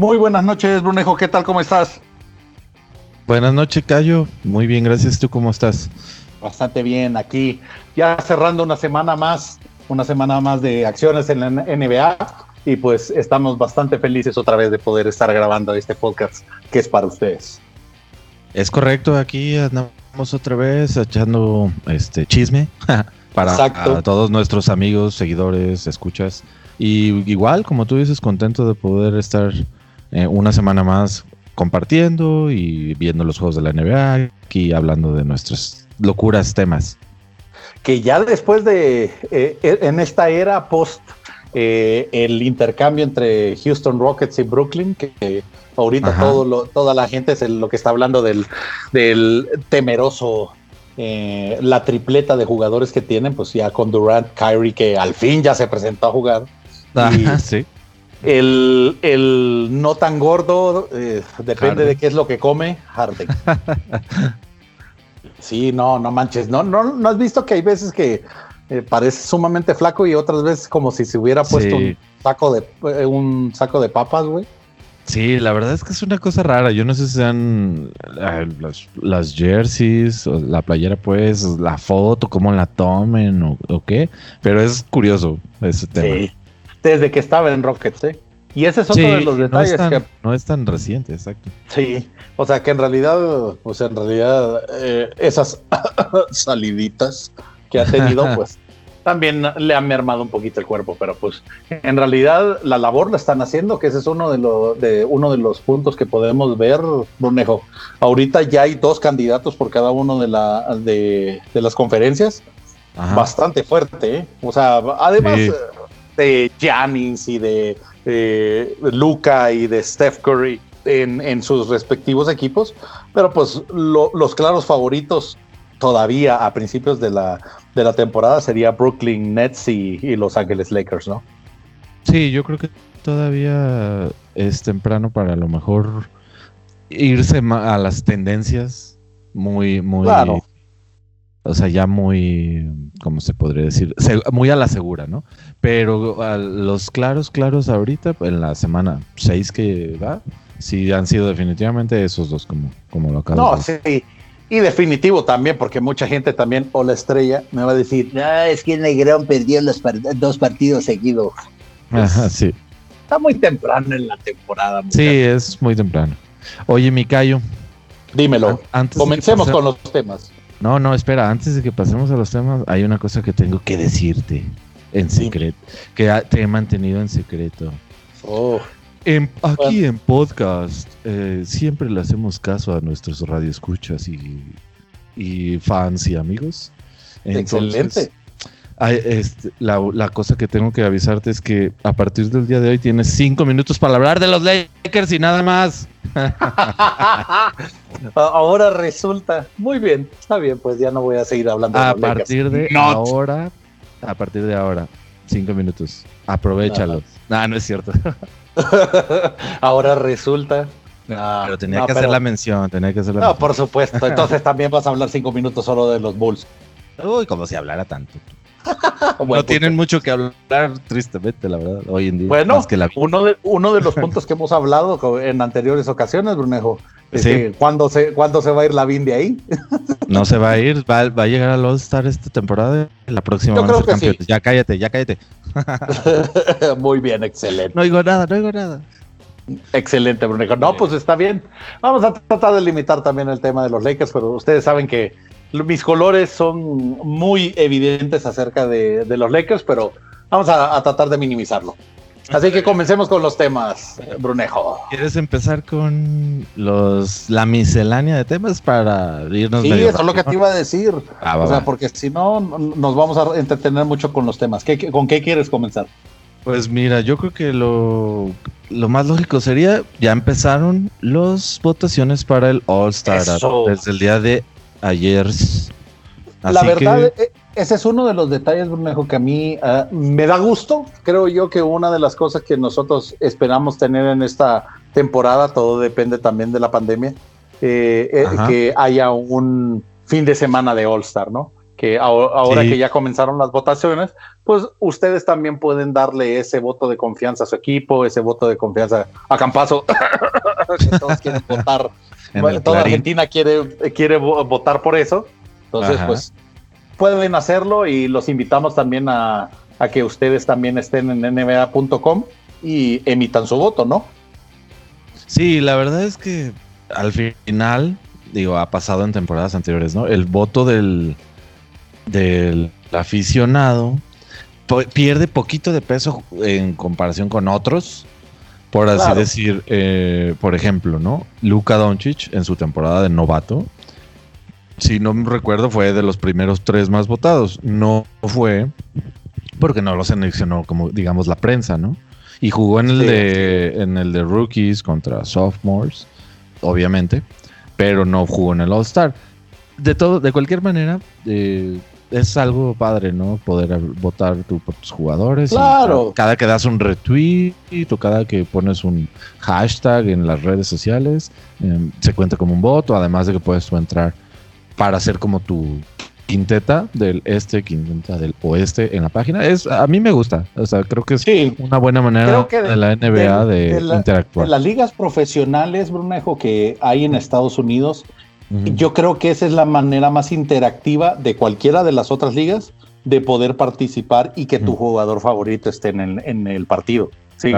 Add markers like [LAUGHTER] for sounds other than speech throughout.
Muy buenas noches, Brunejo. ¿Qué tal? ¿Cómo estás? Buenas noches, Cayo. Muy bien, gracias. ¿Tú cómo estás? Bastante bien, aquí ya cerrando una semana más, una semana más de acciones en la NBA y pues estamos bastante felices otra vez de poder estar grabando este podcast que es para ustedes. Es correcto, aquí andamos otra vez echando este chisme [LAUGHS] para todos nuestros amigos, seguidores, escuchas. Y igual, como tú dices, contento de poder estar eh, una semana más compartiendo y viendo los juegos de la NBA, aquí hablando de nuestros locuras temas. Que ya después de, eh, en esta era post eh, el intercambio entre Houston Rockets y Brooklyn, que, ahorita todo toda la gente es lo que está hablando del, del temeroso, eh, la tripleta de jugadores que tienen, pues ya con Durant, Kyrie, que al fin ya se presentó a jugar. [LAUGHS] sí. El, el, no tan gordo, eh, depende de qué es lo que come, Harden. [LAUGHS] sí, no, no manches. No, no, no has visto que hay veces que eh, parece sumamente flaco y otras veces como si se hubiera puesto un saco de eh, un saco de papas, güey. Sí, la verdad es que es una cosa rara. Yo no sé si sean eh, las, jerseys, o la playera, pues, la foto, cómo la tomen o, qué, pero es curioso ese tema. Sí, desde que estaba en Rockets, ¿eh? Y ese es otro de los detalles no es tan, que. No es tan reciente, exacto. Sí, o sea que en realidad, pues en realidad, esas [COUGHS] saliditas que ha tenido, [LAUGHS] pues también le ha mermado un poquito el cuerpo, pero pues en realidad la labor la están haciendo, que ese es uno de, los de, uno de los puntos que podemos ver, Brunejo. Ahorita ya hay dos candidatos por cada uno de, la, de, las conferencias. Bastante fuerte, ¿eh? O sea, además de Giannis y de, Luca y de Steph Curry en, en sus respectivos equipos, pero pues los claros favoritos todavía a principios de la, de la temporada sería Brooklyn Nets y, Los Ángeles Lakers, ¿no? Sí, yo creo que todavía es temprano para a lo mejor irse a las tendencias muy, muy. Claro. O sea, ya muy, ¿cómo se podría decir? muy a la segura, ¿no? Pero los claros, claros ahorita, en la semana 6 que va, sí han sido definitivamente esos dos, como, como lo acabo no, de decir. Sí. Y definitivo también, porque mucha gente también, o la estrella, me va a decir, no, es que Negrón perdió los dos partidos seguidos. Ajá, sí. Está muy temprano en la temporada. Sí, es muy temprano. Oye, Micayo. Dímelo. Antes Comencemos con los temas. No, no, espera, antes de que pasemos a los temas, hay una cosa que tengo que decirte en secreto, que te he mantenido en secreto. Oh aquí en podcast eh, siempre le hacemos caso a nuestros radioescuchas y, y fans y amigos. Excelente. Este, la, cosa que tengo que avisarte es que a partir del día de hoy tienes cinco minutos para hablar de los Lakers y nada más. [LAUGHS] ahora resulta. Muy bien, está bien, pues ya no voy a seguir hablando a partir de ahora, a partir de ahora, cinco minutos. Aprovechalos. No, no es cierto. [LAUGHS] Ahora resulta. pero tenía que hacer la mención, tenía que hacer la No, por supuesto. Entonces también vas a hablar cinco minutos solo de los Bulls. [LAUGHS] Uy, como si hablara tanto. [LAUGHS] no tienen mucho que hablar, tristemente, la verdad, hoy en día. Bueno, uno, de, uno de los puntos que hemos hablado en anteriores ocasiones, Brunejo, es que ¿cuándo se, ¿cuándo se va a ir la BIN de ahí? [LAUGHS] no se va a ir, va, a llegar al All-Star esta temporada, la próxima Yo creo que Ya cállate, ya cállate. [LAUGHS] Muy bien, excelente. No digo nada, no digo nada. Excelente, Brunejo. No, pues está bien. Vamos a tratar de limitar también el tema de los Lakers, pero ustedes saben que mis colores son muy evidentes acerca de, los Lakers, pero vamos a, tratar de minimizarlo. Así que comencemos con los temas, Brunejo. ¿Quieres empezar con los la miscelánea de temas para irnos? Sí, eso es lo que te iba a decir. Ah, o sea, porque si no, nos vamos a entretener mucho con los temas. ¿Con qué quieres comenzar? Pues mira, yo creo que lo, lo más lógico sería, ya empezaron las votaciones para el All Star desde el día de ayer. la verdad, e, ese es uno de los detalles, Brunejo, que a mí ah, me da gusto. Creo yo que una de las cosas que nosotros esperamos tener en esta temporada, todo depende también de la pandemia, eh, eh, que haya un fin de semana de All Star, ¿no? que ahora, que ya comenzaron las votaciones, pues ustedes también pueden darle ese voto de confianza a su equipo, ese voto de confianza a Campazo, [COUGHS] que todos quieren votar. Toda Argentina quiere, quiere votar por eso. Entonces, pues pueden hacerlo y los invitamos también a, a que ustedes también estén en nba.com y emitan su voto, ¿no? Sí, la verdad es que al final, digo, ha pasado en temporadas anteriores, ¿no? El voto del, del aficionado pierde poquito de peso en comparación con otros. Por así decir, eh, por ejemplo, ¿no? Luka Doncic en su temporada de novato, si no me recuerdo, fue de los primeros tres más votados. No fue porque no lo seleccionó como, digamos, la prensa, ¿no? Y jugó en el, de, en el de rookies contra sophomores, obviamente, pero no jugó en el All-Star. De todo, de cualquier manera, eh, es algo padre, ¿no? Poder votar tú por tus jugadores. Claro. cada que das un retweet o cada que pones un hashtag en las redes sociales, em, se cuenta como un voto, además de que puedes entrar para hacer como tu quinteta del este, quinteta del oeste en la página. Es, a mí me gusta, o sea, creo que es una buena manera de, la NBA de, interactuar. las ligas profesionales, Brunejo, que hay en Estados Unidos, yo creo que esa es la manera más interactiva de cualquiera de las otras ligas de poder participar y que tu jugador favorito esté en el, en el partido. Sí,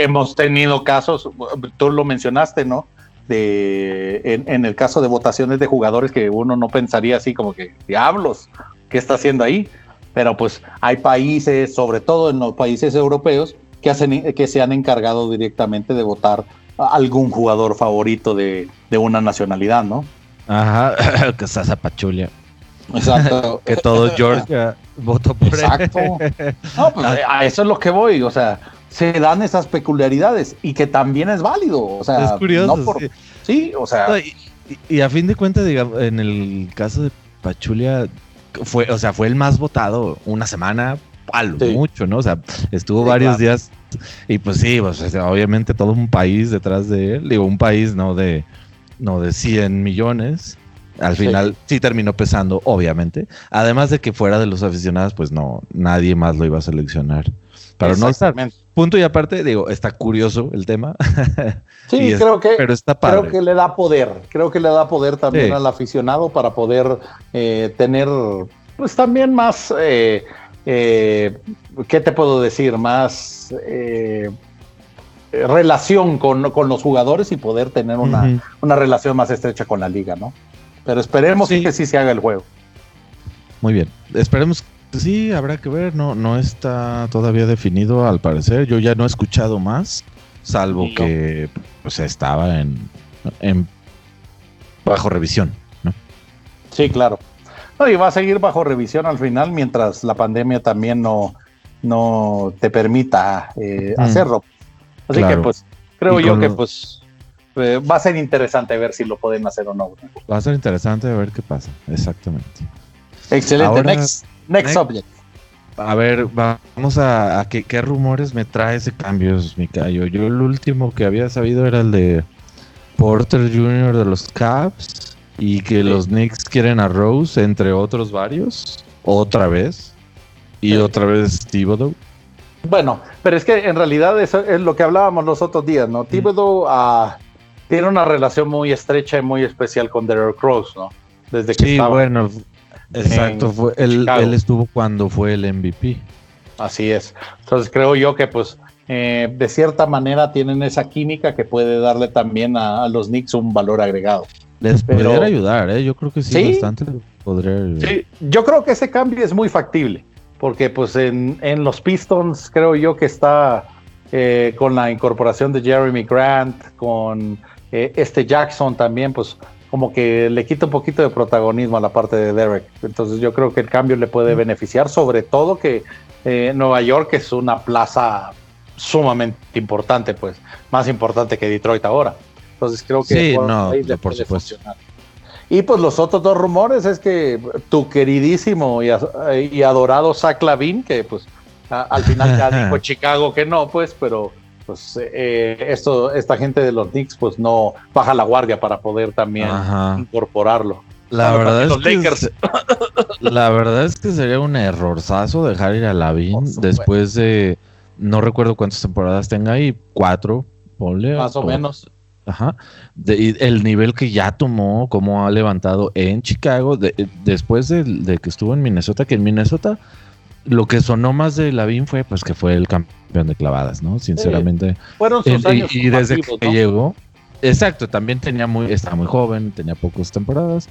hemos tenido casos, tú lo mencionaste, ¿no? De, en, el caso de votaciones de jugadores que uno no pensaría así como que, diablos, ¿qué está haciendo ahí? Pero pues hay países, sobre todo en los países europeos, que, hacen, que se han encargado directamente de votar a algún jugador favorito de, de una nacionalidad, ¿no? Ajá, [COUGHS] que está Pachulia. Exacto. [LAUGHS] que todo Georgia votó por Exacto. No, pues a eso es lo que voy, o sea, se dan esas peculiaridades y que también es válido, o sea, es curioso. sí. o sea. y, a fin de cuentas, digamos, en el caso de Pachulia, fue, o sea, fue el más votado una semana, a mucho, ¿no? O sea, estuvo varios días y pues sí, pues, obviamente todo un país detrás de él, digo, un país, ¿no? De no de 100 millones. Al final sí. terminó pesando, obviamente. Además de que fuera de los aficionados, pues no, nadie más lo iba a seleccionar. Para no estar. Punto y aparte, digo, está curioso el tema. Sí, [LAUGHS] creo que, pero está creo que le da poder. Creo que le da poder también al aficionado para poder eh, tener, pues también más, eh, eh, ¿qué te puedo decir? Más eh, relación con, los jugadores y poder tener una, relación más estrecha con la liga, ¿no? Pero esperemos que sí se haga el juego. Muy bien, esperemos que sí, habrá que ver, no, no está todavía definido al parecer, yo ya no he escuchado más, salvo que pues, estaba en, en bajo revisión, ¿no? Sí, claro. y va a seguir bajo revisión al final mientras la pandemia también no, no te permita eh, hacerlo. Así que pues creo yo que pues eh, va a ser interesante ver si lo pueden hacer o no. Va a ser interesante ver qué pasa, exactamente. Excelente, next, next, subject. A ver, vamos a, qué, rumores me trae ese cambio, Micayo. Yo el último que había sabido era el de Porter Jr. de los Cavs y que los Knicks quieren a Rose, entre otros varios, otra vez. Y otra vez Thibodeau. Bueno, pero es que en realidad eso es lo que hablábamos los otros días, ¿no? Thibodeau uh, tiene una relación muy estrecha y muy especial con Derrick Rose, ¿no? Desde que sí, bueno, exacto. Fue, él, estuvo cuando fue el MVP. Así es. Entonces creo yo que pues eh, de cierta manera tienen esa química que puede darle también a, los Knicks un valor agregado. Les podría ayudar, ¿eh? Yo creo que sí, bastante podría ayudar. Sí, yo creo que ese cambio es muy factible porque pues en, los Pistons creo yo que está eh, con la incorporación de Jeremy Grant, con eh, este Jackson también, pues como que le quita un poquito de protagonismo a la parte de Derek. Entonces yo creo que el cambio le puede beneficiar, sobre todo que eh, Nueva York es una plaza sumamente importante, pues más importante que Detroit ahora. Entonces creo que sí, no, por supuesto. Y pues los otros dos rumores es que tu queridísimo y, adorado Zach Lavin, que pues al final ya dijo [LAUGHS] Chicago que no, pues, pero pues eh, esto, esta gente de los Knicks pues no baja la guardia para poder también incorporarlo. La verdad, es que, la verdad es que sería un errorzazo dejar ir a Lavin después de no recuerdo cuántas temporadas tenga ahí, cuatro, ponle. Más o, menos. Ajá. el nivel que ya tomó, cómo ha levantado en Chicago, después de, que estuvo en Minnesota, que en Minnesota lo que sonó más de Lavin fue pues que fue el campeón de clavadas, ¿no? Sinceramente. fueron sus años y, desde que llegó, exacto, también tenía muy, estaba muy joven, tenía pocas temporadas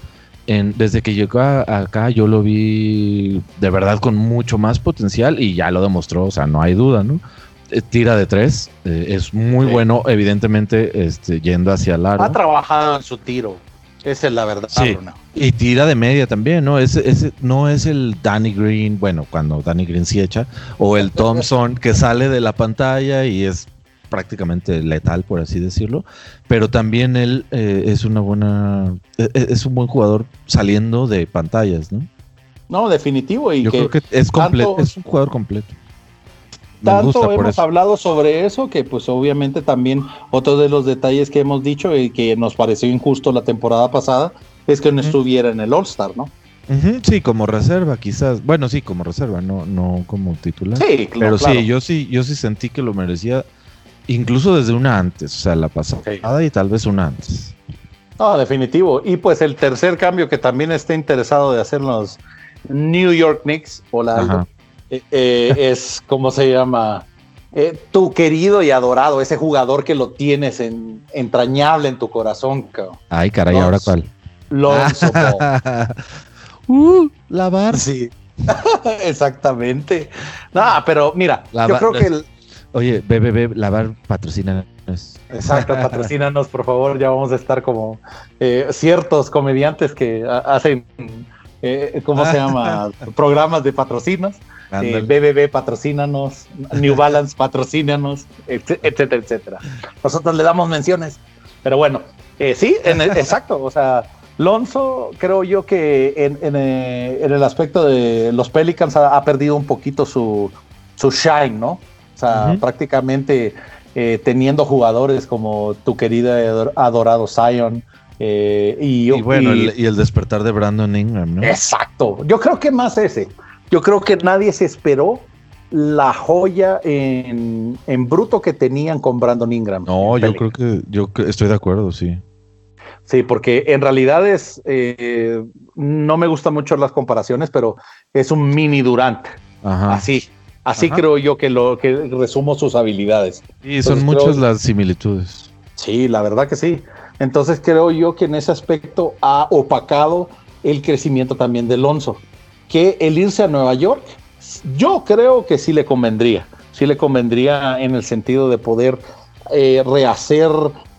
desde que llegó acá yo lo vi de verdad con mucho más potencial y ya lo demostró, o sea, no hay duda, ¿no? Eh, tira de tres, eh, es muy bueno, evidentemente, este, yendo hacia el aro. Ha trabajado en su tiro, esa es la verdad. Sí. Y tira de media también, ¿no? Es, no es el Danny Green, bueno, cuando Danny Green sí echa, o el Thompson que sale de la pantalla y es prácticamente letal, por así decirlo, pero también él eh, es una buena, e, e, es un buen jugador saliendo de pantallas, ¿no? No, definitivo. Y Yo creo que es completo, es un jugador completo. Tanto hemos hablado sobre eso que pues obviamente también otro de los detalles que hemos dicho y que nos pareció injusto la temporada pasada es que no estuviera en el All Star, ¿no? sí, como reserva quizás. Bueno, sí, como reserva, no, no como titular. Sí, claro. Pero sí, yo sí, yo sí sentí que lo merecía Incluso desde una antes, o sea, la pasada y tal vez una antes. No, definitivo. Y pues el tercer cambio que también está interesado de hacer los New York Knicks, hola, eh, eh, [LAUGHS] es, ¿cómo se llama? Eh, tu querido y adorado, ese jugador que lo tienes en, entrañable en tu corazón. Cabrón. Ay, caray, ¿ahora cuál? Lonzo. [LAUGHS] uh, la bar. Sí, [LAUGHS] exactamente. No, pero mira, yo creo que el, Oye, BBB, lavar, patrocínanos. Exacto, patrocínanos, por favor. Ya vamos a estar como eh, ciertos comediantes que hacen, eh, ¿cómo se llama? Programas de patrocinos. Eh, BBB, patrocínanos. New Balance, patrocínanos, etcétera, etcétera. Nosotros le damos menciones. Pero bueno, eh, sí, exacto. O sea, Lonzo, creo yo que en, el aspecto de los Pelicans ha, perdido un poquito su, su shine, ¿no? O sea, prácticamente eh, teniendo jugadores como tu querida adorado Zion. Eh, y, bueno, y, el, despertar de Brandon Ingram, ¿no? Exacto. Yo creo que más ese. Yo creo que nadie se esperó la joya en, bruto que tenían con Brandon Ingram. No, yo creo que yo estoy de acuerdo, sí. Sí, porque en realidad es, eh, no me gustan mucho las comparaciones, pero es un mini Durant. Ajá. Así, Así creo yo que lo que resumo sus habilidades. Y son muchas las similitudes. Sí, la verdad que sí. Entonces creo yo que en ese aspecto ha opacado el crecimiento también de Alonso. Que el irse a Nueva York, yo creo que sí le convendría. Sí le convendría en el sentido de poder eh, rehacer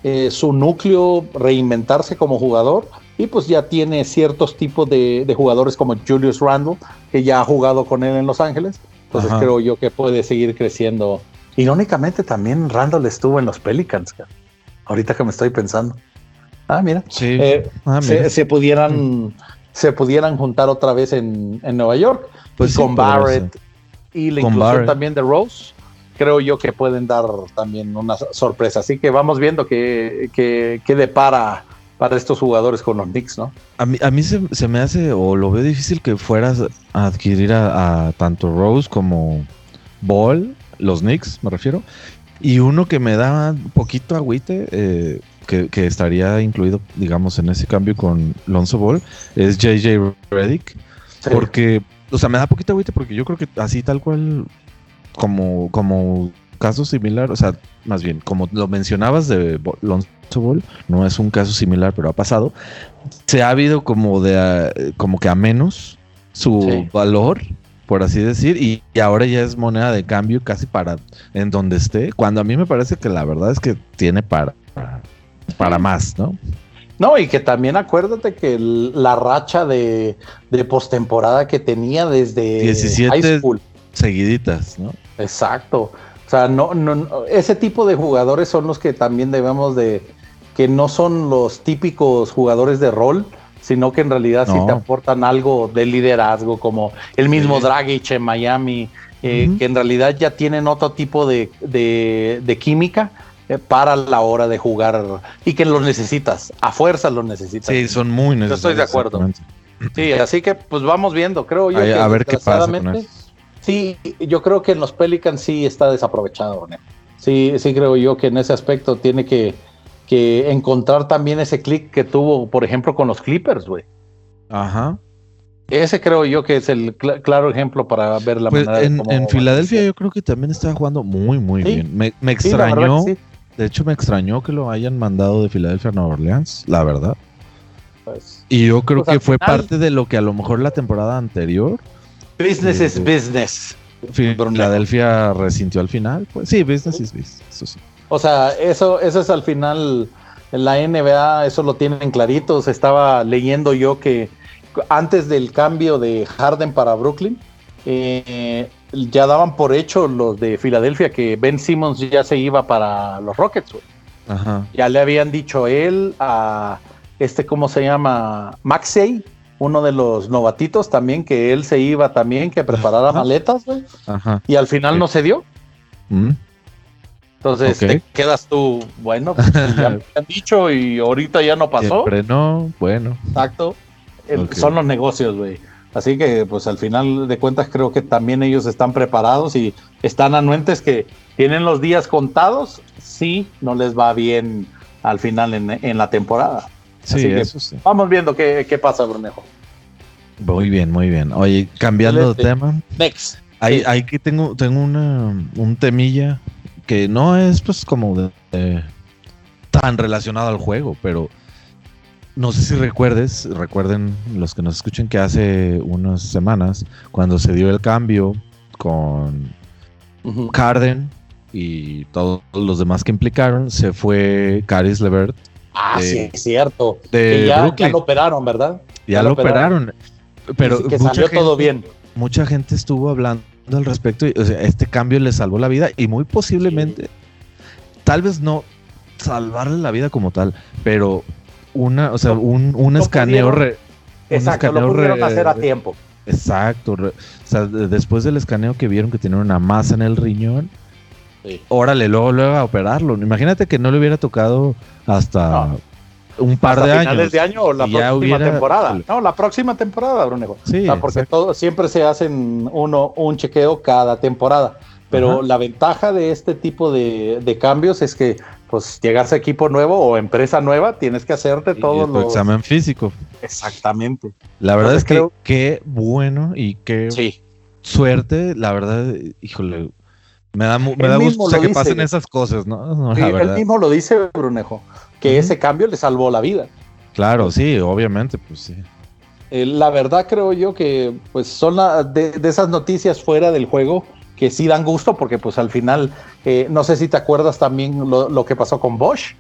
eh, su núcleo, reinventarse como jugador. Y pues ya tiene ciertos tipos de, de jugadores como Julius Randle, que ya ha jugado con él en Los Ángeles entonces creo yo que puede seguir creciendo. Irónicamente también Randall estuvo en los Pelicans, ahorita que me estoy pensando. Ah, mira. Sí. Eh, ah, se, pudieran, se pudieran juntar otra vez en, Nueva York. Pues con Barrett y la inclusión también de Rose. Creo yo que pueden dar también una sorpresa. Así que vamos viendo qué, qué, qué depara para estos jugadores con los Knicks, ¿no? A mí, a mí se, me hace, o lo veo difícil que fueras a adquirir a, tanto Rose como Ball, los Knicks, me refiero. Y uno que me da un poquito agüite, eh, que, estaría incluido, digamos, en ese cambio con Lonzo Ball, es JJ Reddick. Porque, o sea, me da poquito agüite porque yo creo que así tal cual, como, como caso similar, o sea, más bien, como lo mencionabas de Lonzo no es un caso similar, pero ha pasado. Se ha habido como de como que a menos su valor, por así decir, y, ahora ya es moneda de cambio casi para en donde esté, cuando a mí me parece que la verdad es que tiene para, para más, ¿no? No, y que también acuérdate que la racha de, de postemporada que tenía desde 17 high school. seguiditas, ¿no? Exacto. O sea, no, no, ese tipo de jugadores son los que también debemos de, que no son los típicos jugadores de rol, sino que en realidad sí te aportan algo de liderazgo, como el mismo Dragic en Miami, eh, que en realidad ya tienen otro tipo de, química eh, para la hora de jugar y que los necesitas, a fuerza los necesitas. Sí, son muy necesarios. Yo estoy de acuerdo. Sí, así que pues vamos viendo, creo yo. A, que a ver qué pasa. Sí, yo creo que en los Pelicans sí está desaprovechado. ¿no? Sí, sí creo yo que en ese aspecto tiene que, que encontrar también ese click que tuvo, por ejemplo, con los Clippers, güey. Ajá. Ese creo yo que es el claro ejemplo para ver la pues manera en, de En Filadelfia yo creo que también estaba jugando muy, muy bien. Me, extrañó, de hecho me extrañó que lo hayan mandado de Filadelfia a Nueva Orleans, la verdad. Pues, y yo creo pues, que fue parte de lo que a lo mejor la temporada anterior. Business is business. Filadelfia resintió al final. Pues sí, business is business. Eso sí. O sea, eso, eso es al final. En la NBA, eso lo tienen claritos. Estaba leyendo yo que antes del cambio de Harden para Brooklyn, eh, ya daban por hecho los de Filadelfia que Ben Simmons ya se iba para los Rockets. Ya le habían dicho él a este, ¿cómo se llama? Maxey, uno de los novatitos también, que él se iba también, que preparara maletas, Y al final no se dio. Mm. Entonces te quedas tú, bueno, pues, ya [LAUGHS] me han dicho y ahorita ya no pasó. Siempre no, bueno. Exacto. Son los negocios, güey. Así que, pues al final de cuentas, creo que también ellos están preparados y están anuentes que tienen los días contados si no les va bien al final en, la temporada. Sí, eso sí. Vamos viendo qué, pasa, Brunejo. Muy bien, muy bien. Oye, cambiando de tema. Next. Ahí, que tengo, tengo una, un temilla que no es pues como tan relacionado al juego, pero no sé si recuerdes, recuerden los que nos escuchen que hace unas semanas, cuando se dio el cambio con Carden y todos los demás que implicaron, se fue Caris Levert. Ah, sí, es cierto. ya, lo operaron, ¿verdad? Ya, lo operaron. Pero que salió todo bien. Mucha gente estuvo hablando al respecto. Y, o sea, este cambio le salvó la vida y muy posiblemente, tal vez no salvarle la vida como tal, pero una, o sea, un, un escaneo. exacto, lo pudieron hacer a tiempo. Exacto. O sea, después del escaneo que vieron que tenía una masa en el riñón, órale, luego, luego a operarlo. Imagínate que no le hubiera tocado hasta un par de años. de año o la próxima temporada. No, la próxima temporada, Brunejo. Sí, porque todo, siempre se hacen uno, un chequeo cada temporada. Pero la ventaja de este tipo de, de, cambios es que pues llegas a equipo nuevo o empresa nueva, tienes que hacerte todo lo examen físico. Exactamente. La verdad es que qué bueno y qué suerte, la verdad, híjole, me da, me da gusto que pasen esas cosas, ¿no? [LAUGHS] él mismo lo dice, Brunejo, que ese cambio le salvó la vida. Claro, sí, obviamente, pues sí. Eh, la verdad creo yo que pues son de, de esas noticias fuera del juego que sí dan gusto porque pues al final, eh, no sé si te acuerdas también lo, que pasó con Bosch,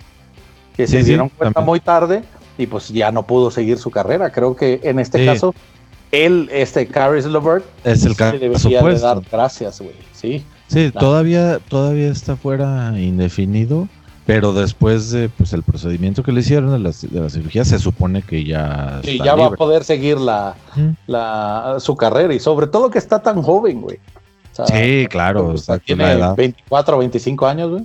que se dieron cuenta muy tarde y pues ya no pudo seguir su carrera. Creo que en este caso, él, este Caris Levert, es el caso debería de dar gracias, güey. Sí, sí todavía, todavía está fuera indefinido. Pero después de pues, el procedimiento que le hicieron de la, de la cirugía, se supone que ya. Sí, ya va a poder seguir la, la, su carrera y sobre todo que está tan joven, güey sí, claro. tiene 24 o 25 años, güey.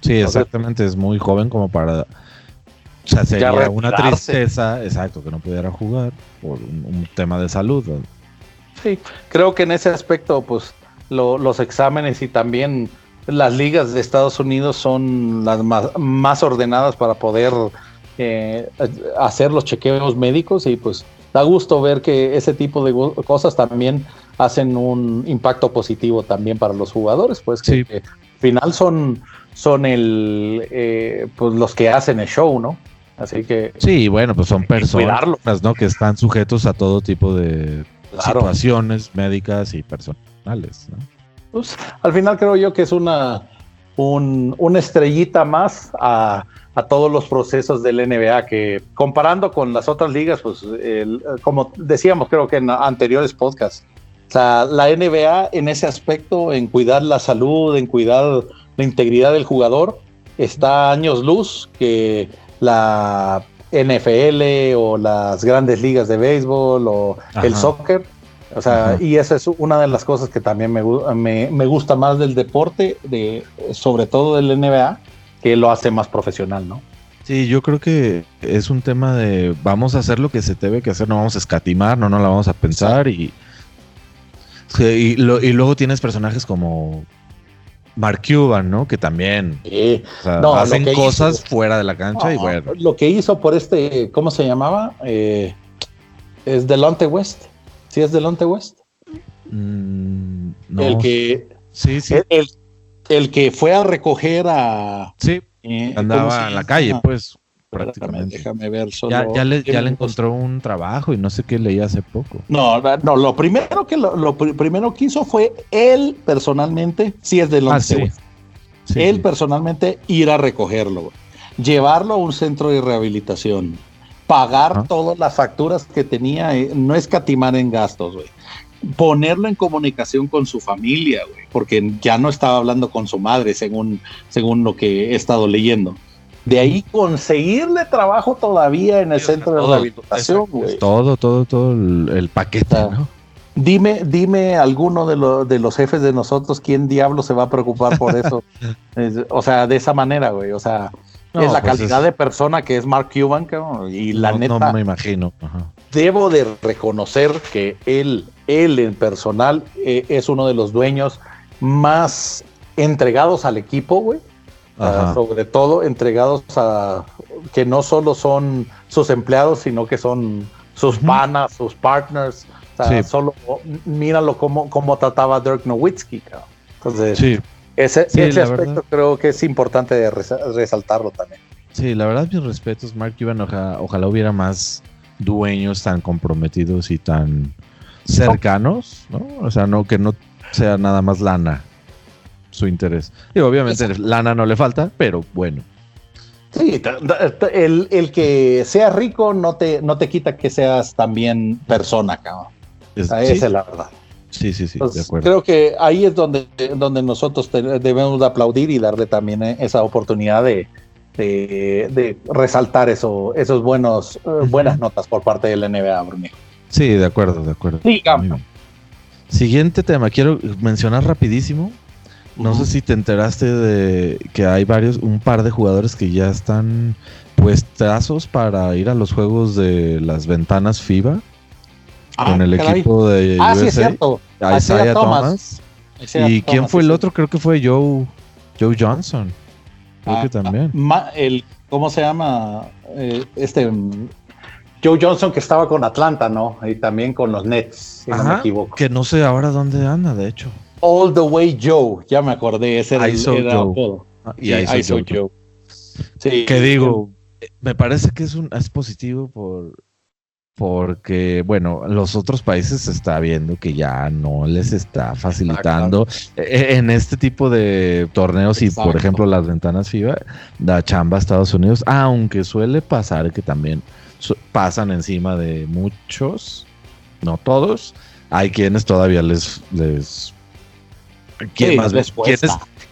Sí, exactamente. es muy joven como para. O sea, sería una tristeza, exacto, que no pudiera jugar por un, tema de salud. Sí, creo que en ese aspecto, pues, los exámenes y también las ligas de Estados Unidos son las más, ordenadas para poder eh, hacer los chequeos médicos y pues da gusto ver que ese tipo de cosas también hacen un impacto positivo también para los jugadores, pues que, al final son, son el, eh, pues los que hacen el show, ¿no? Así que... Sí, bueno, pues son personas ¿no? que están sujetos a todo tipo de situaciones médicas y personales. ¿no? Pues, al final creo yo que es una, un, una estrellita más a, a, todos los procesos del NBA, que comparando con las otras ligas, pues como decíamos creo que en anteriores podcasts, sea, la NBA en ese aspecto, en cuidar la salud, en cuidar la integridad del jugador, está años luz que la NFL o las grandes ligas de béisbol o el soccer, O sea, y esa es una de las cosas que también me, me, me, gusta más del deporte, de, sobre todo del NBA, que lo hace más profesional, ¿no? Sí, yo creo que es un tema de vamos a hacer lo que se debe que hacer, no vamos a escatimar, no, no la vamos a pensar y, y, luego tienes personajes como Mark Cuban, ¿no? Que también hacen cosas fuera de la cancha y bueno. Lo que hizo por este, ¿cómo se llamaba? Eh, es Delonte West. ¿Sí es Delonte West? Mm, no. El que. Sí, sí. El, que fue a recoger a. Sí. Eh, andaba en la calle, pues. Prácticamente. Déjame ver solo. Ya, le, encontró un trabajo y no sé qué leía hace poco. No, no, lo primero que lo, primero que hizo fue él personalmente, sí es Delonte ah, West. él personalmente ir a recogerlo, llevarlo a un centro de rehabilitación pagar todas las facturas que tenía, eh, no escatimar en gastos, güey. Ponerlo en comunicación con su familia, güey, porque ya no estaba hablando con su madre, según, según lo que he estado leyendo. De ahí conseguirle trabajo todavía en el centro de rehabilitación, güey. Todo, todo, todo el, paquete, ¿no? Dime, dime alguno de, de, los jefes de nosotros quién diablo se va a preocupar por eso. [LAUGHS] o sea, de esa manera, güey. O sea, es la pues calidad de persona que es Mark Cuban, y la neta. No me imagino. Debo de reconocer que él, él en personal, eh, es uno de los dueños más entregados al equipo, güey. Sobre todo entregados a que no solo son sus empleados, sino que son sus panas, sus partners. O sea, solo míralo cómo, cómo trataba Dirk Nowitzki, Entonces, sí. Ese, aspecto creo que es importante resaltarlo también. Sí, la verdad, mis respetos, Mark Cuban. ojalá hubiera más dueños tan comprometidos y tan cercanos, ¿no? O sea, no que no sea nada más lana su interés. Y obviamente lana no le falta, pero bueno. Sí, el, el, que sea rico no te, no te quita que seas también persona, cabrón. esa es la verdad. Sí, sí, sí, de acuerdo. Creo que ahí es donde, donde nosotros debemos de aplaudir y darle también eh, esa oportunidad de, de, resaltar eso, esos buenos, eh, buenas notas por parte del NBA, Brunio. Sí, de acuerdo, de acuerdo. Siguiente tema, quiero mencionar rapidísimo. No sé si te enteraste de que hay varios, un par de jugadores que ya están puestazos para ir a los juegos de las ventanas FIBA con ah, el equipo de ah, Sí, es cierto. Isaiah Thomas. ¿Y quién fue el otro? Creo que fue Joe, Joe Johnson. Creo ah, que también. el, ¿Cómo se llama? Eh, este Joe Johnson que estaba con Atlanta, ¿no? Y también con los Nets, si no me equivoco. Que no sé ahora dónde anda, de hecho. All the Way Joe, ya me acordé, ese era, el Joe. y ahí Joe. Joe. Sí, que digo, me parece que es un es positivo por porque, bueno, los otros países se está viendo que ya no les está facilitando. E, e, en este tipo de torneos y, por ejemplo, las ventanas FIBA, da chamba a Estados Unidos, aunque suele pasar que también pasan encima de muchos, no todos, hay quienes todavía les... les quienes,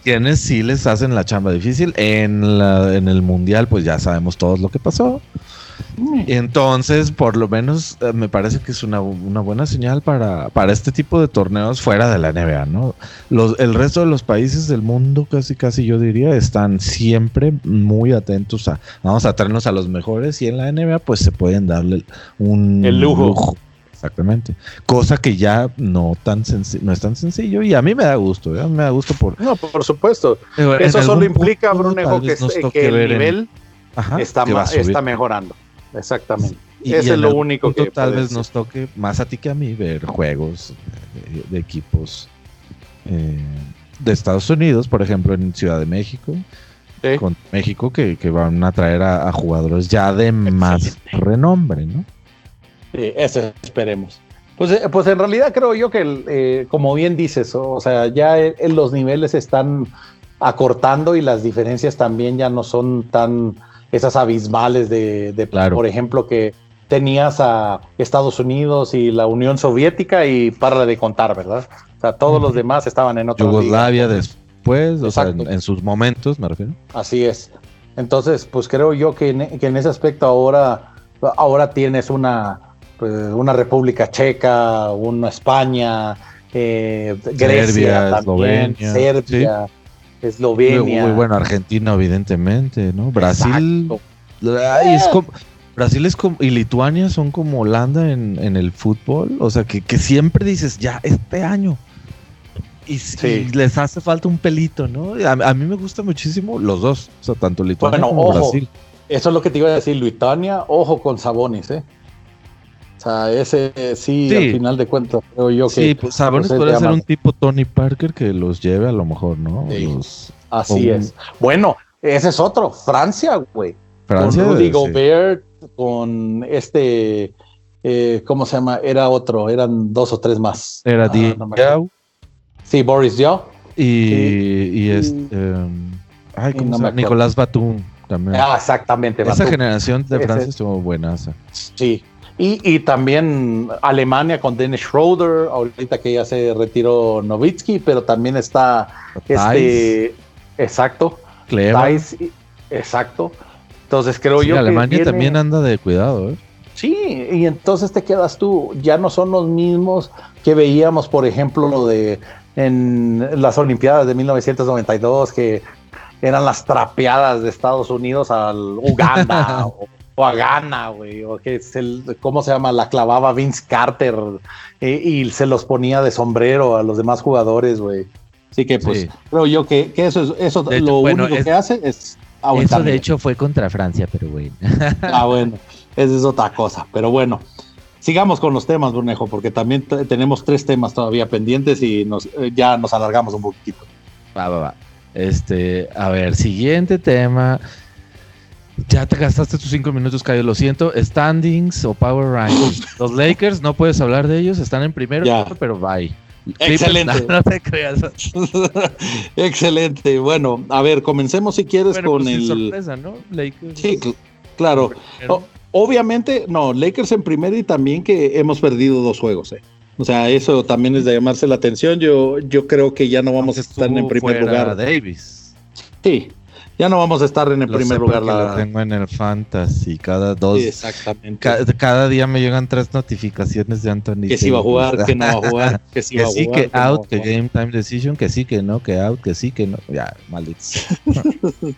quienes sí les hacen la chamba difícil. En, la, en el Mundial, pues ya sabemos todos lo que pasó. Entonces, por lo menos eh, me parece que es una, buena señal para, para, este tipo de torneos fuera de la NBA, ¿no? Los, el resto de los países del mundo, casi casi yo diría, están siempre muy atentos a, vamos a traernos a los mejores y en la NBA pues se pueden darle un el lujo. Exactamente. Cosa que ya no tan no es tan sencillo y a mí me da gusto, ¿eh? me da gusto por... No, por supuesto. Eso solo implica, Brunejo, que, que el nivel está, está mejorando. Exactamente. Y, Ese es lo único que tal vez nos toque más a ti que a mí ver juegos de, equipos eh, de Estados Unidos, por ejemplo, en Ciudad de México. Con México que, van a traer a, jugadores ya de más renombre, ¿no? Sí, eso esperemos. Pues, eh, pues en realidad creo yo que, eh, como bien dices, o sea, ya los niveles están acortando y las diferencias también ya no son tan esas abismales de, por ejemplo, que tenías a Estados Unidos y la Unión Soviética y para de contar, ¿verdad? O sea, todos los demás estaban en otro Yugoslavia después, o sea, en, sus momentos, me refiero. Así es. Entonces, pues creo yo que en, ese aspecto ahora, ahora tienes una, pues, una República Checa, una España, eh, Grecia, también, Eslovenia, Serbia, Eslovenia. Muy, bueno, Argentina, evidentemente, ¿no? Brasil. es como, Brasil es como, y Lituania son como Holanda en, en el fútbol. O sea, que, que, siempre dices, ya, este año. Y, les hace falta un pelito, ¿no? A, mí me gusta muchísimo los dos, o sea, tanto Lituania como Brasil. Eso es lo que te iba a decir, Lituania, ojo con Sabonis, ¿eh? O sea, ese sí, al final de cuentas, creo yo que. Sí, pues Sabonis podría ser un tipo Tony Parker que los lleve a lo mejor, ¿no? así es. Bueno, ese es otro, Francia, güey. Francia. Con Rudy Gobert, con este. Eh, ¿Cómo se llama? Era otro, eran dos o tres más. Era ah, Sí, Boris Joe. Y, este. Um, ay, ¿cómo se llama? Nicolás Batum. También. Ah, exactamente. Esa generación de Francia estuvo buena. Sí, y, también Alemania con Dennis Schroeder, ahorita que ya se retiró Novitsky, pero también está este. Exacto. exacto. Entonces creo yo Alemania también anda de cuidado, ¿eh? Sí, y entonces te quedas tú, ya no son los mismos que veíamos, por ejemplo, lo de en las Olimpiadas de 1992, que eran las trapeadas de Estados Unidos al Uganda [LAUGHS] o o a Ghana, güey, o que es el, ¿cómo se llama? La clavaba Vince Carter eh, y se los ponía de sombrero a los demás jugadores, güey. Así que, pues, creo yo que, eso es eso lo único que hace es Eso de hecho fue contra Francia, pero güey. [LAUGHS] ah, bueno, esa es otra cosa, pero bueno. Sigamos con los temas, Brunejo, porque también tenemos tres temas todavía pendientes y nos, eh, ya nos alargamos un poquito. Va, va, va. Este, a ver, siguiente tema. Ya te gastaste tus cinco minutos, Cayo. Lo siento. Standings o Power Rankings. [LAUGHS] Los Lakers, no puedes hablar de ellos. Están en primero, pero bye. Excelente. [LAUGHS] No, te creas. [LAUGHS] Excelente. Bueno, a ver, comencemos si quieres con pues, el. sorpresa, ¿no? Lakers. Sí, claro. obviamente, no, Lakers en primero y también que hemos perdido dos juegos, ¿eh? O sea, eso también es de llamarse la atención. Yo, yo creo que ya no vamos a estar en primer lugar. Davis. Sí, ya no vamos a estar en el primer lugar. La... Lo tengo en el Fantasy cada dos. exactamente. cada día me llegan tres notificaciones de Anthony. Que si va a jugar, que no va a jugar, [LAUGHS] que si va a jugar. Que out, que game time decision, que sí, que no, que out, que sí, que no. Ya, malditos. [LAUGHS]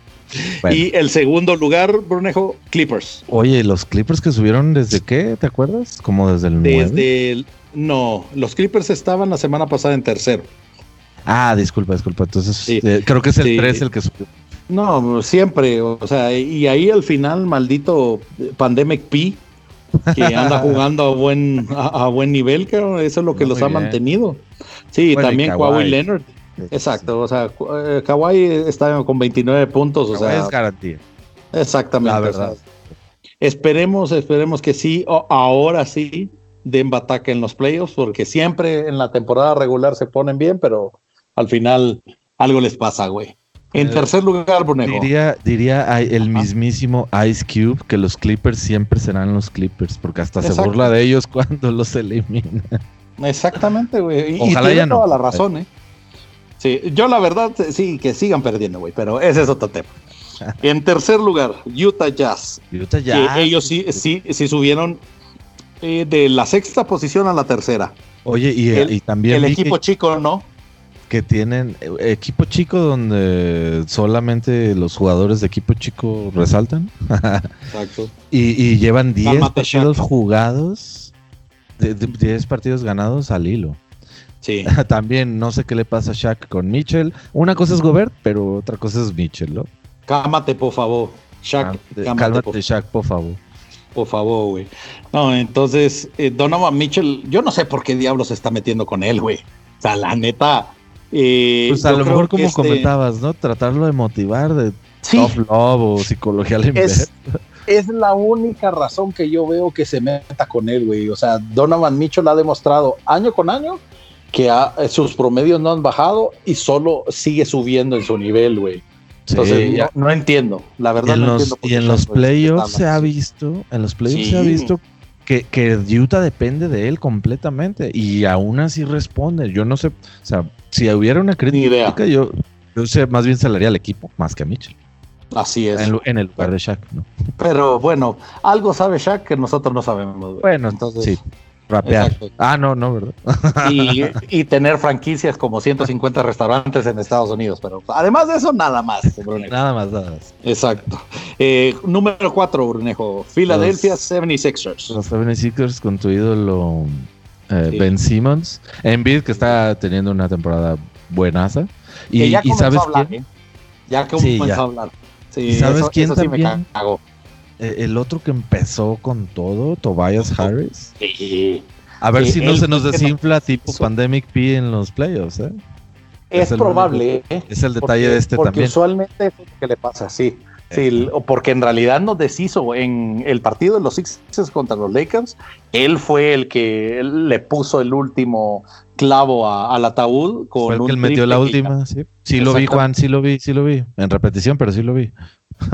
Y el segundo lugar, Brunejo, Clippers. Oye, los Clippers que subieron desde qué, ¿te acuerdas? Como desde el Desde el. No, los Clippers estaban la semana pasada en tercero. Ah, disculpa, disculpa. Entonces, eh, creo que es el 3 el que subió. No, siempre, o sea, y ahí al final, maldito Pandemic P, que anda [LAUGHS] jugando a buen, a, buen nivel, eso es lo que los ha mantenido. Sí, también Kawhi Leonard. Exacto, o sea, eh, Kawhi está con 29 puntos, o sea. Es garantía. Exactamente. La verdad. esperemos, esperemos que sí, ahora sí, den bataca en los playoffs, porque siempre en la temporada regular se ponen bien, pero al final algo les pasa, güey. En eh, tercer lugar, Brunejo. Diría, diría el mismísimo Ice Cube que los Clippers siempre serán los Clippers, porque hasta se burla de ellos [LAUGHS] cuando los elimina. Exactamente, güey. Y, Ojalá tiene toda la razón, ¿eh? Sí, yo la verdad, sí, que sigan perdiendo, güey, pero ese es otro tema. [LAUGHS] en tercer lugar, Utah Jazz. Utah Jazz. ellos sí, sí, sí subieron eh, de la sexta posición a la tercera. Oye, y, también. El equipo chico, ¿no? Que tienen eh, equipo chico donde solamente los jugadores de equipo chico resaltan. [LAUGHS] Exacto. y, llevan 10 partidos jugados, 10 partidos ganados al hilo. Sí. [LAUGHS] También no sé qué le pasa a Shaq con Mitchell. Una cosa es Gobert, pero otra cosa es Mitchell, ¿no? Cámate, por favor. Shaq, cálmate, Shaq, por favor. Por favor, güey. No, entonces, eh, Donovan Mitchell, yo no sé por qué diablos se está metiendo con él, güey. O sea, la neta, pues a lo mejor como este comentabas, ¿no? Tratarlo de motivar de tough love o psicología al es, es la única razón que yo veo que se meta con él, güey. O sea, Donovan Mitchell ha demostrado año con año que sus promedios no han bajado y solo sigue subiendo en su nivel, güey. Entonces, no, entiendo, la verdad. Y en no los, entiendo y en los playoffs se ha visto, en los playoffs se ha visto que, que Utah depende de él completamente y aún así responde. Yo no sé, o sea, si hubiera una crítica, yo, yo sé, más bien haría al equipo, más que a Mitchell. Así es. En, el lugar de Shaq, ¿no? Pero bueno, algo sabe Shaq que nosotros no sabemos. Bueno, entonces. sí. Rapear. Exacto. Ah, no, no, ¿verdad? Y, [LAUGHS] y tener franquicias como 150 restaurantes en Estados Unidos. Pero además de eso, nada más. Brunejo. Nada más, nada más. Exacto. Eh, número 4, Brunejo. Philadelphia 76ers. Los 76ers con tu ídolo eh, Sí. Ben Simmons. Embiid, que está teniendo una temporada buenaza. Y, que ya y sabes a hablar, quién? ¿eh? Ya que Sí, comenzó ya. a hablar. Sí, ¿Y sabes eso- quién eso también? Eh, El otro que empezó con todo, Tobias Harris. Sí. A ver si no se nos que no- desinfla tipo Eso. Pandemic P en los playoffs, ¿eh? Es, Es probable. ¿eh? Es el detalle Porque- de este porque también. usualmente es lo que le pasa, sí. Sí, porque en realidad nos deshizo en el partido de los Sixers contra los Lakers. Él fue el que le puso el último clavo a- al ataúd con Fue el que él metió la última, sí. Sí lo vi. Juan, sí lo vi, sí lo vi. En repetición, pero sí lo vi.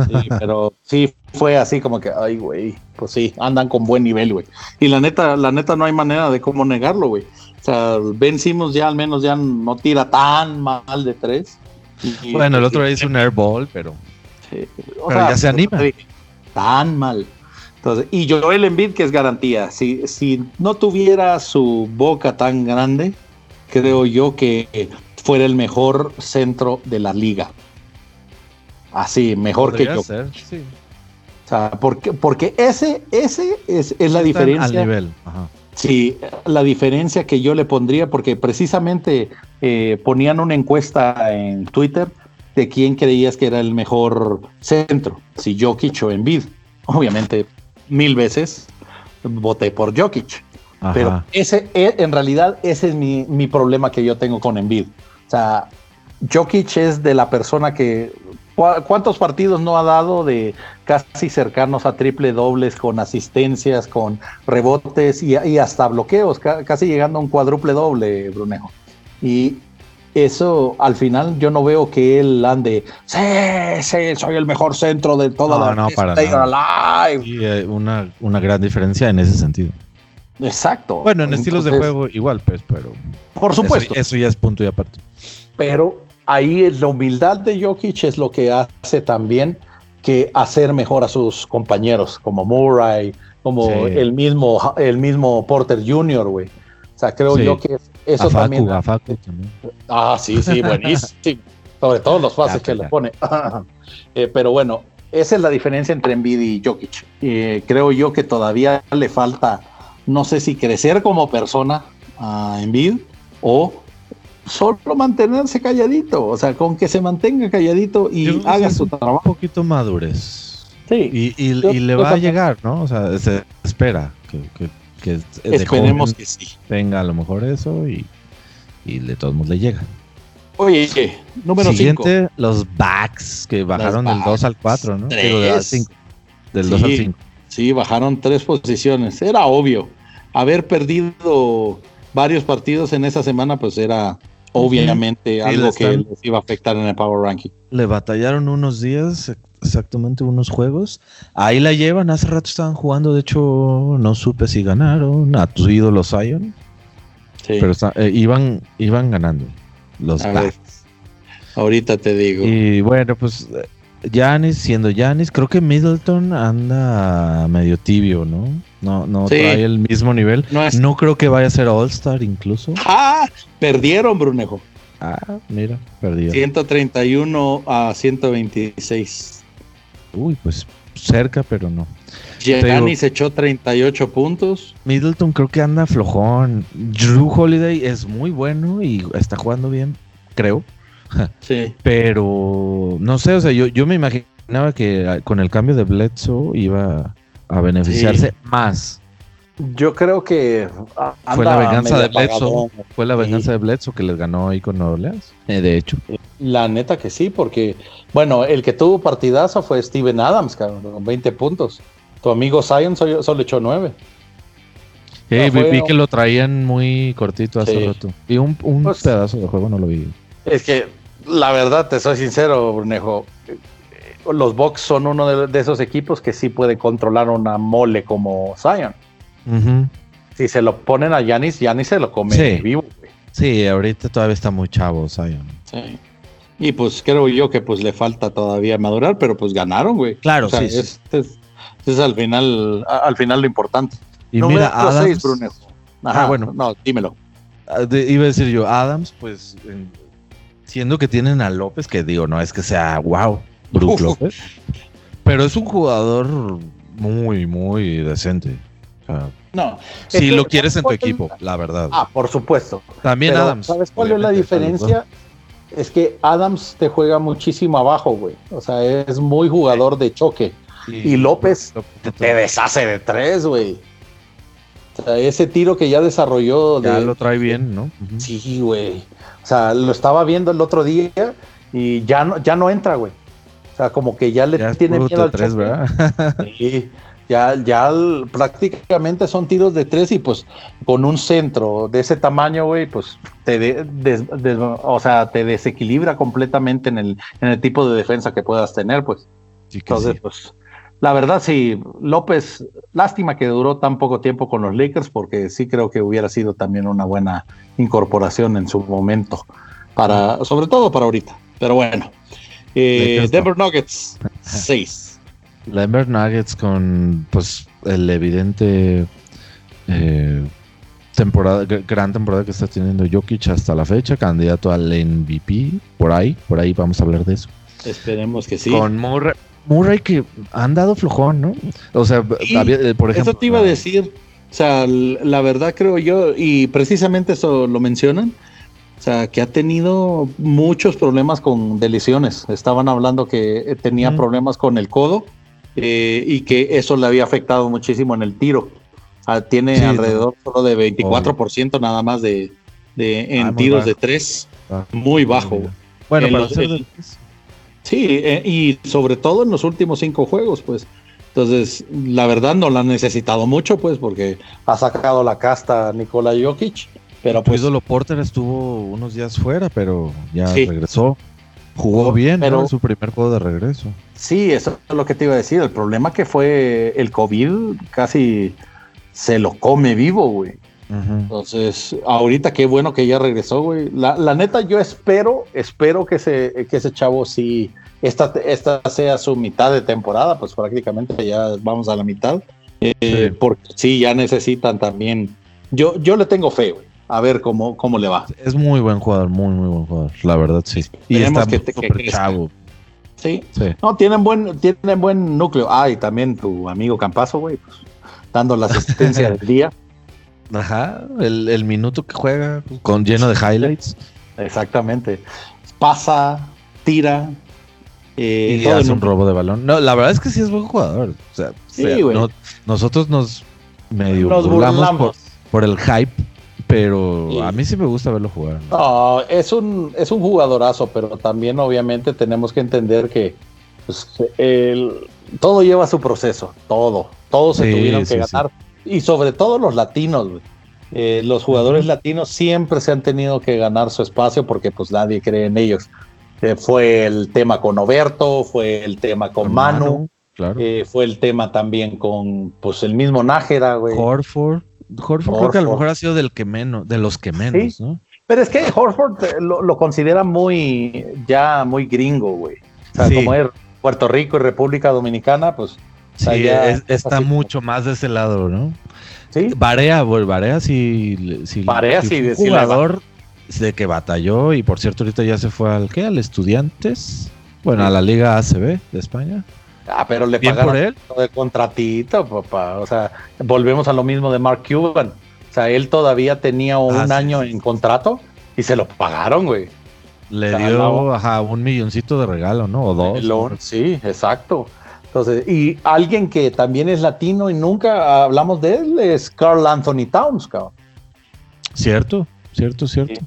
Sí, [LAUGHS] pero sí fue así como que, ay, güey, pues sí, andan con buen nivel, güey. Y la neta, la neta no hay manera de cómo negarlo, güey. O sea, Ben Simmons ya al menos ya no tira tan mal de tres. Y- Bueno, el otro y- hizo un airball, pero O Pero ya se anima. Tan mal. Entonces, y Joel Embiid, que es garantía. Si, si no tuviera su boca tan grande, creo yo que fuera el mejor centro de la liga. Así, mejor que yo. ser, sí. O sea, porque, porque ese, ese es, es la Están diferencia. Al nivel. Ajá. Sí, la diferencia que yo le pondría, porque precisamente eh, ponían una encuesta en Twitter de quién creías que era el mejor centro, si Jokic o Embiid. Obviamente, mil veces voté por Jokic. Ajá. Pero ese, e- en realidad, ese es mi, mi problema que yo tengo con Embiid. O sea, Jokic es de la persona que. ¿cu- ¿Cuántos partidos no ha dado de casi cercanos a triple dobles, con asistencias, con rebotes y, y hasta bloqueos, ca- casi llegando a un cuádruple doble, Brunejo? Y eso al final yo no veo que él ande, sí, sí, soy el mejor centro de toda No, la no, para nada. alive". Eh, una, una gran diferencia en ese sentido. Exacto. Bueno, en estilos de Entonces, juego igual, pues, pero. Por supuesto. Eso, eso ya es punto y aparte. pero ahí es la humildad de Jokic es lo que hace también que hacer mejor a sus compañeros, como Murray, como Sí. el mismo el mismo Porter Jr., güey. O sea, creo Sí. yo que eso a Facu, también. a Facu también. Ah, sí, sí, buenísimo. [LAUGHS] Sobre todo los pases que le pone. [LAUGHS] Eh, pero bueno, esa es la diferencia entre Embiid y Jokic. Eh, creo yo que todavía le falta, no sé si crecer como persona a Embiid o solo mantenerse calladito. O sea, con que se mantenga calladito y Yo haga su Un trabajo. poquito madurez. Sí, Y, y- Yo- y le va a llegar, ¿no? O sea, se espera que, que, que de esperemos joven que sí. tenga a lo mejor eso y, y de todos modos le llega. Oye, número 5. Siguiente, los backs que bajaron del 2 al 4, ¿no? Digo, de-. 5. Del 2 al Sí. 5. Sí, bajaron tres posiciones. Era obvio. Haber perdido varios partidos en esa semana, pues era obviamente algo que les iba a afectar en el Power Ranking. Le batallaron unos días, exactamente unos juegos. Ahí la llevan, hace rato estaban jugando, de hecho no supe si ganaron a tu ídolo Zion, Sí. pero está- eh, iban, iban ganando los ahorita te digo. Y bueno, pues Janis, siendo Janis, creo que Middleton anda medio tibio, ¿no? No, no Sí. trae el mismo nivel. No es- No creo que vaya a ser All-Star incluso. ¡Ah! Perdieron, Brunejo. Ah, mira, perdido. 131 a 126. Uy, pues cerca, pero no. Giannis echó 38 puntos. Middleton creo que anda flojón. Drew Holiday es muy bueno y está jugando bien, creo. [LAUGHS] Sí. Pero no sé, o sea, yo, yo me imaginaba que ah, con el cambio de Bledsoe iba a beneficiarse más. Yo creo que ah, Fue la venganza de Bledsoe. Fue la Sí. venganza de Bledsoe que les ganó ahí con Nueva Orleans. Eh, de hecho. La neta que sí, porque, bueno, el que tuvo partidazo fue Steven Adams, cabrón, con 20 puntos. Tu amigo Zion solo, solo echó 9. Eh, No, vi, fue- vi que lo traían muy cortito hace Sí. rato. Y un, un Pues- pedazo de juego no lo vi. Es que, la verdad, te soy sincero, Brunejo. Los Bucks son uno de, de esos equipos que sí puede controlar una mole como Zion. Si se lo ponen a Yanis, Yanis se lo come Sí. vivo. güey. Sí, ahorita todavía está muy chavo Zion. Sí. Y pues creo yo que pues le falta todavía madurar, pero pues ganaron, güey. Claro, O sea, sí, sí. este es, este es al final, a- al final lo importante. Y Número mira, Adams, seis, Brunejo. Ajá, Ah, bueno. No, dímelo. ah, de- iba a decir yo, Adams, pues en- siendo que tienen a López, que digo, no es que sea wow, Brook. López, pero es un jugador muy, muy decente. O sea, No. si lo quieres en tu ¿cuál es- equipo, la verdad. Ah, por supuesto. También Pero, Adams. ¿Sabes cuál es la diferencia? Es que Adams te juega muchísimo abajo, güey. O sea, es muy jugador de choque. Y López te deshace de tres, güey. O sea, ese tiro que ya desarrolló ya de, lo trae bien, ¿no? Sí, güey. O sea, lo estaba viendo el otro día y ya no, ya no entra, güey. O sea, como que ya le Ya tiene miedo al tres. [LAUGHS] Sí, ya, ya el- prácticamente son tiros de tres y pues con un centro de ese tamaño, güey, pues te, de- des- des- o sea, te desequilibra completamente en el, en el tipo de defensa que puedas tener, pues. Sí Entonces, sí. pues, la verdad, sí, López, lástima que duró tan poco tiempo con los Lakers, porque sí creo que hubiera sido también una buena incorporación en su momento, para, sobre todo para ahorita. Pero bueno, eh. Denver Nuggets, 6. Denver Nuggets con pues el evidente eh, temporada, gr- gran temporada que está teniendo Jokic hasta la fecha, candidato al MVP, por ahí, por ahí vamos a hablar de eso. Esperemos que sí. Con Murray, Murray que han dado flojón, ¿no? O sea, había- eh, por ejemplo, Eso te iba a decir. O sea, la verdad creo yo, y precisamente eso lo mencionan, o sea, que ha tenido muchos problemas con de lesiones. Estaban hablando que eh, tenía problemas con el codo eh, y que eso le había afectado muchísimo en el tiro. Ah, tiene Sí, alrededor solo de 24% nada más de, de en Ah, muy tiros bajo. de tres. Ah, Muy bajo. Bueno, en para los- en- de- Sí, eh, y sobre todo en los últimos cinco juegos, pues. Entonces, la verdad no la han necesitado mucho, pues, porque ha sacado la casta Nikola Jokic, pero pues, ídolo Porter estuvo unos días fuera, pero ya Sí. regresó. Jugó bien, Pero- ¿no? En su primer juego de regreso. sí, eso es lo que te iba a decir. El problema que fue el COVID casi se lo come vivo, güey. Entonces, ahorita qué bueno que ya regresó, güey. La, la neta, yo espero, espero que ese, que ese chavo sí, esta, esta sea su mitad de temporada, pues prácticamente ya vamos a la mitad. Eh, Sí. Porque sí, ya necesitan también. Yo, yo le tengo fe, güey. A ver cómo, cómo le va. Es muy buen jugador, muy, muy buen jugador, la verdad, sí. Y está que chavo. Sí. Sí. No, tienen buen, tienen buen núcleo. Ah, y también tu amigo Campazo, güey, pues, dando la asistencia del día. [LAUGHS] Ajá, el, el minuto que juega con lleno de highlights Exactamente. Pasa, tira. eh, y todo hace un robo de balón. No, la verdad es que sí es buen jugador. O sea, Sí, o sea, güey. no- nosotros nos medio Nos burlamos, burlamos. Por, por el hype, pero a mí sí me gusta verlo jugar. ¿no? No, es un, es un jugadorazo, pero también obviamente tenemos que entender que pues, el- todo lleva su proceso, todo, todos se Sí, tuvieron que sí, ganar, y sobre todo los latinos. Eh, los jugadores latinos siempre se han tenido que ganar su espacio porque pues nadie cree en ellos. Eh, fue el tema con Oberto, fue el tema con, Manu, claro. eh, fue el tema también con pues el mismo Nájera, güey. Horford. Horford creo que a lo mejor ha sido del que menos, de los que menos, ¿no? Pero es que Horford eh, lo, lo considera muy, ya muy gringo, güey. O sea, Sí. como es Puerto Rico y República Dominicana, pues. Sí, es- está como- mucho más de ese lado, ¿no? Sí, Barea, bueno, Barea sí, sí, Barea sí un jugador de que batalló y por cierto ahorita ya se fue al ¿qué? Al Estudiantes, bueno, a la Liga ACB de España. Ah, pero le pagaron por él. de contratito, papá. O sea, volvemos a lo mismo de Mark Cuban. O sea, él todavía tenía un Ah, sí, año en contrato y se lo pagaron, güey. Le O sea, dio no. ajá, un milloncito de regalo, ¿no? O dos. Lo- ¿no? sí, exacto. Entonces, y alguien que también es latino y nunca hablamos de él es Carl Anthony Towns, cabrón. Cierto, cierto, cierto.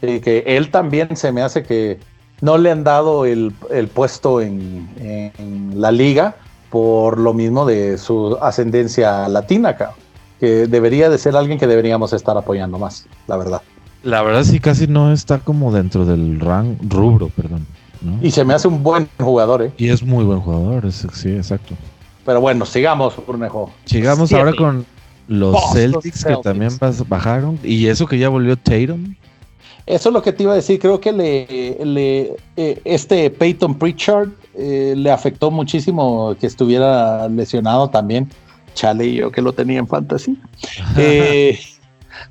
Sí, que él también se me hace que no le han dado el, el puesto en, en la liga por lo mismo de su ascendencia latina. Que debería de ser alguien que deberíamos estar apoyando más, la verdad. La verdad sí casi no está como dentro del rang, rubro, perdón. ¿no? Y se me hace un buen jugador, ¿eh? Y es muy buen jugador, es- sí, exacto. Pero bueno, sigamos, Urnejo. Sigamos Siete. ahora con los Boston Celtics, que Celtics. también bajaron. Y eso que ya volvió Tatum. Eso es lo que te iba a decir. Creo que le, le eh, este Peyton Pritchard eh, le afectó muchísimo que estuviera lesionado también. Chale, yo que lo tenía en fantasy. [LAUGHS] Eh,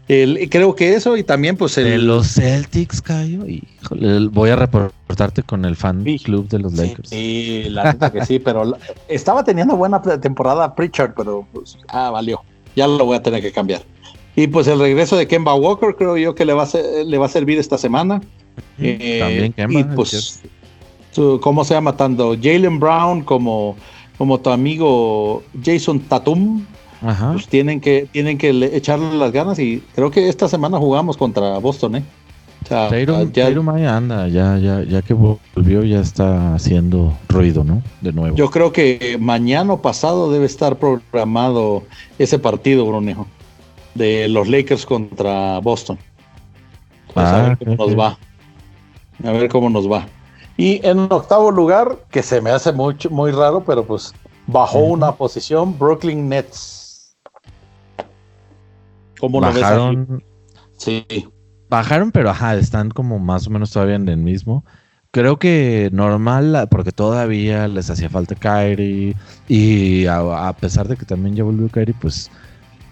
el- creo que eso y también pues el, De los Celtics, Cayo. Híjole, voy a reportarte con el fan Sí. club de los Sí, Lakers. Sí, la neta que sí, [LAUGHS] pero la- estaba teniendo buena temporada Pritchard, pero pues, ah, valió. Ya lo voy a tener que cambiar. Y pues el regreso de Kemba Walker creo yo que le va a, ser- le va a servir esta semana. Eh, También Kemba, Y es pues, su- ¿cómo se llama? Tanto Jalen Brown como, como tu amigo Jason Tatum, Ajá. pues tienen que, tienen que le- echarle las ganas y creo que esta semana jugamos contra Boston, ¿eh? O sea, Tatum, ya- anda, ya, ya, ya que volvió, ya está haciendo ruido, ¿no? De nuevo. Yo creo que mañana o pasado debe estar programado ese partido, Brunejo, de los Lakers contra Boston. Pues a Ah, ver cómo nos va. A ver cómo nos va. Y en octavo lugar, que se me hace mucho, muy raro, pero pues bajó una posición, Brooklyn Nets. ¿Cómo lo ves aquí? bajaron, Sí, bajaron, pero ajá, están como más o menos todavía en el mismo. Creo que normal, porque todavía les hacía falta Kyrie. Y a, a pesar de que también ya volvió Kyrie, pues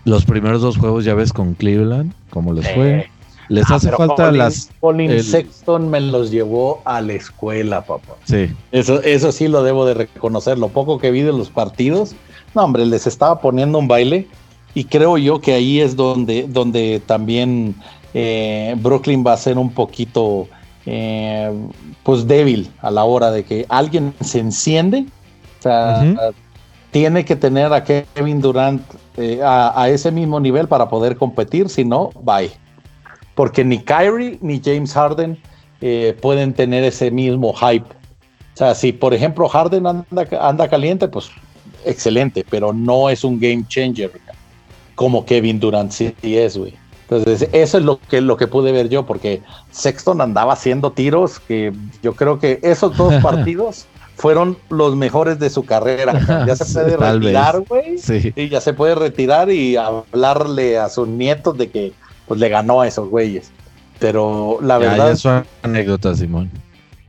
los primeros dos juegos ya ves con Cleveland, cómo les fue. Eh, Les ah, hace falta Colin- las. Colin el- Sexton me los llevó a la escuela, papá. Sí, Eso, eso sí lo debo de reconocer. Lo poco que vi de los partidos, no, hombre, les estaba poniendo un baile. Y creo yo que ahí es donde, donde también eh, Brooklyn va a ser un poquito eh, pues débil a la hora de que alguien se enciende. O sea. Tiene que tener a Kevin Durant eh, a, a ese mismo nivel para poder competir. Si no, bye. Porque ni Kyrie ni James Harden eh, pueden tener ese mismo hype. O sea, si por ejemplo Harden anda, anda caliente, pues excelente, pero no es un game changer como Kevin Durant sí es, güey. Entonces, eso es lo que, lo que pude ver yo, porque Sexton andaba haciendo tiros que yo creo que esos dos [LAUGHS] partidos fueron los mejores de su carrera. Ya se [LAUGHS] puede retirar, güey. sí. Sí, ya se puede retirar y hablarle a sus nietos de que pues le ganó a esos güeyes. Pero la Ya, verdad, ya es una anécdota, Simón.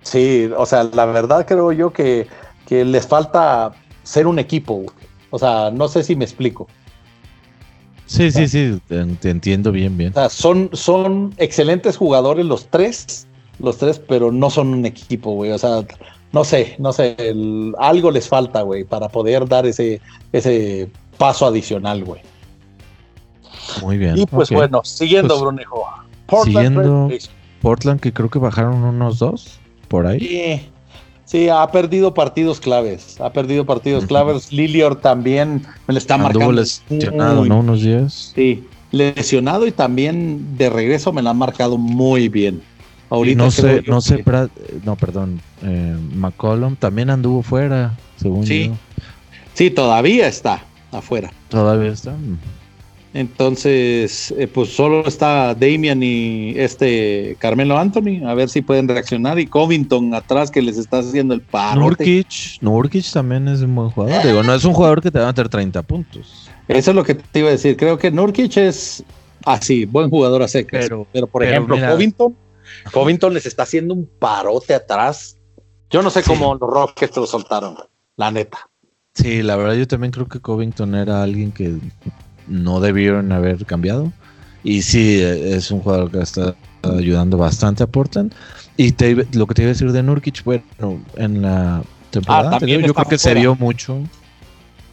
sí, o sea, la verdad creo yo que, que les falta ser un equipo. O sea, no sé si me explico. Sí, sí, sí, te, te entiendo bien, bien. O sea, son, son excelentes jugadores los tres, los tres, pero no son un equipo, güey. O sea, no sé, no sé, el- algo les falta, güey, para poder dar ese, ese paso adicional, güey. Muy bien. Y pues bueno, siguiendo, Pues, Brunejo. siguiendo- Trailblazers. Portland, que creo que bajaron unos dos por ahí. Sí, sí, ha perdido partidos claves. Ha perdido partidos claves. Lilior también me le está Anduvo marcando. lesionado, muy- ¿no? Unos días. Sí, lesionado y también de regreso me la han marcado muy bien. Ahorita no sé, no sé, que- no, perdón, eh, McCollum también anduvo fuera, según Sí. yo. Sí, todavía está afuera. Todavía está. Entonces, eh, pues solo está Damian y este Carmelo Anthony, a ver si pueden reaccionar. Y Covington atrás que les está haciendo el paro. Nurkic, Nurkic también es un buen jugador. Digo, no es un jugador que te va a meter 30 puntos. Eso es lo que te iba a decir. Creo que Nurkic es así, buen jugador a secas. Pero- Pero, por pero ejemplo, mira- Covington, Covington les está haciendo un parote atrás. Yo no sé Sí. cómo los Rockets lo soltaron, la neta. Sí, la verdad yo también creo que Covington era alguien que no debieron haber cambiado. Y sí, eh, es un jugador que está ayudando bastante a Portland. Y te lo que te iba a decir de Nurkic, bueno, en la temporada Ah, anterior, yo creo que se vio mucho.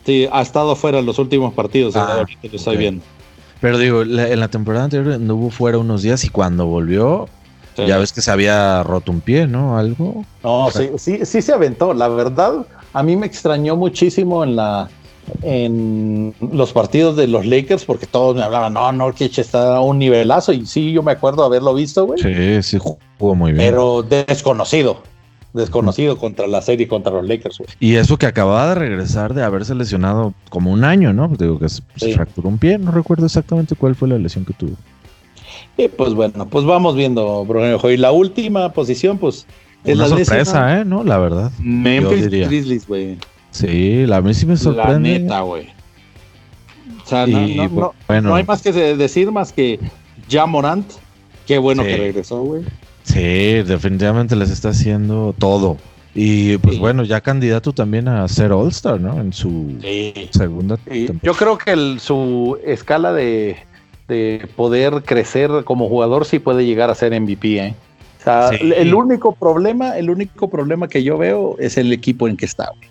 Sí, ha estado fuera en los últimos partidos. Ah, ahorita lo estoy viendo. Pero digo, la- en la temporada anterior anduvo fuera unos días y cuando volvió, Sí. ya ves que se había roto un pie, ¿no? Algo. No, sí, sí, sí se aventó. La verdad, a mí me extrañó muchísimo en la en los partidos de los Lakers porque todos me hablaban, no, Nurkic está a un nivelazo y sí, yo me acuerdo haberlo visto, güey. Sí, sí, jugó muy bien. pero desconocido, desconocido contra la serie contra los Lakers, güey. Y eso que acababa de regresar de haberse lesionado como un año, ¿no? Digo que se, se Sí. fracturó un pie, no recuerdo exactamente cuál fue la lesión que tuvo. Y pues bueno, pues vamos viendo, Brunejo. Y la última posición, pues, es Una la décima. sorpresa, ¿eh? ¿No? La verdad. Memphis. Grizzlies, güey. Sí, la a mí sí me La sorprende. neta, güey. O sea, no, y no- no- bueno, no hay más que de- decir más que ya Morant Qué bueno Sí. que regresó, güey. Sí, definitivamente les está haciendo todo. Y pues Sí. bueno, ya candidato también a ser All-Star, ¿no? En su Sí. segunda temporada. yo creo que el- su escala de, de poder crecer como jugador sí puede llegar a ser MVP, ¿eh? O sea, Sí. el único problema, el único problema que yo veo es el equipo en que está. güey.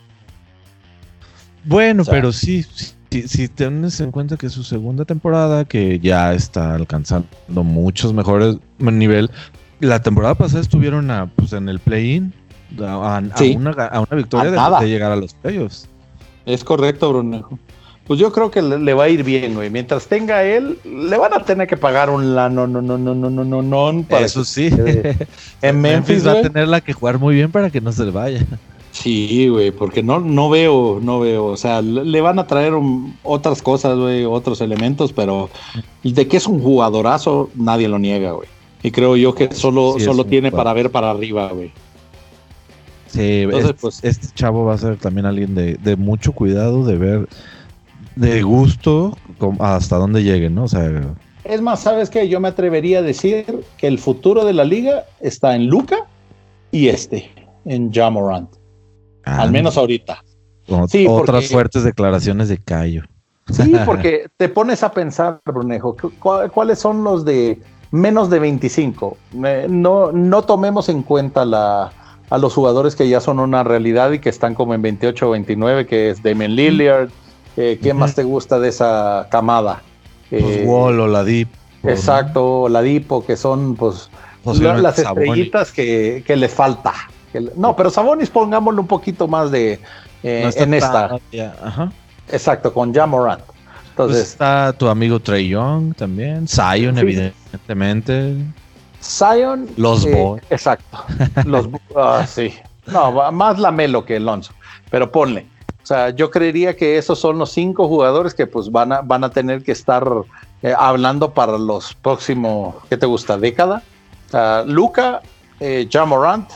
Bueno, O sea- pero sí, sí, si tienes en cuenta que su segunda temporada, que ya está alcanzando muchos mejores nivel. La temporada pasada estuvieron a, pues, en el play-in a, a- Sí. a una, a una victoria A de, de llegar a los playoffs. Es correcto, Brunejo pues yo creo que le, va a ir bien, güey. Mientras tenga él, le van a tener que pagar un la no, no, no, no, no, no, no. Para Eso sí. En [LAUGHS] Memphis, va a tenerla que jugar muy bien para que no se le vaya. Sí, güey, porque no, no veo, no veo. O sea, le van a traer otras cosas, güey, otros elementos, pero de que es un jugadorazo, nadie lo niega, güey. Y creo yo que solo, solo tiene para ver para arriba, güey. Sí, Entonces, este, pues, este chavo va a ser también alguien de, de mucho cuidado, de ver de gusto hasta dónde llegue, ¿no? O sea, Es más, ¿sabes qué? Yo me atrevería a decir que el futuro de la liga está en Luca y este, en Jamorant. ah, Al menos ahorita. sí, otras porque- fuertes declaraciones de Cayo. Sí, [LAUGHS] porque te pones a pensar, Brunejo, ¿cu- cu- ¿cuáles son los de menos de 25? Eh, No, no tomemos en cuenta la, a los jugadores que ya son una realidad y que están como en 28 o 29, que es Damien Lillard. Eh, ¿Qué más te gusta de esa camada? Pues Eh, Wall o la Deep. Exacto, la Dipo, que son pues la- las estrellitas que, que les falta. Le- no, pero Sabonis pongámosle un poquito más de eh, No en esta. Ajá. Exacto, con Jamorant. Pues Entonces, está tu amigo Trey Young también. Zion, Sí. evidentemente. Zion. Los eh, Boys. Exacto. [LAUGHS] Los ah, sí. No, más Lamelo que Alonso. Pero ponle. O sea, yo creería que esos son los cinco jugadores que pues van a, van a tener que estar eh, hablando para los próximos, ¿qué te gusta? ¿Década? Ah, Luca, eh, Ja Morant,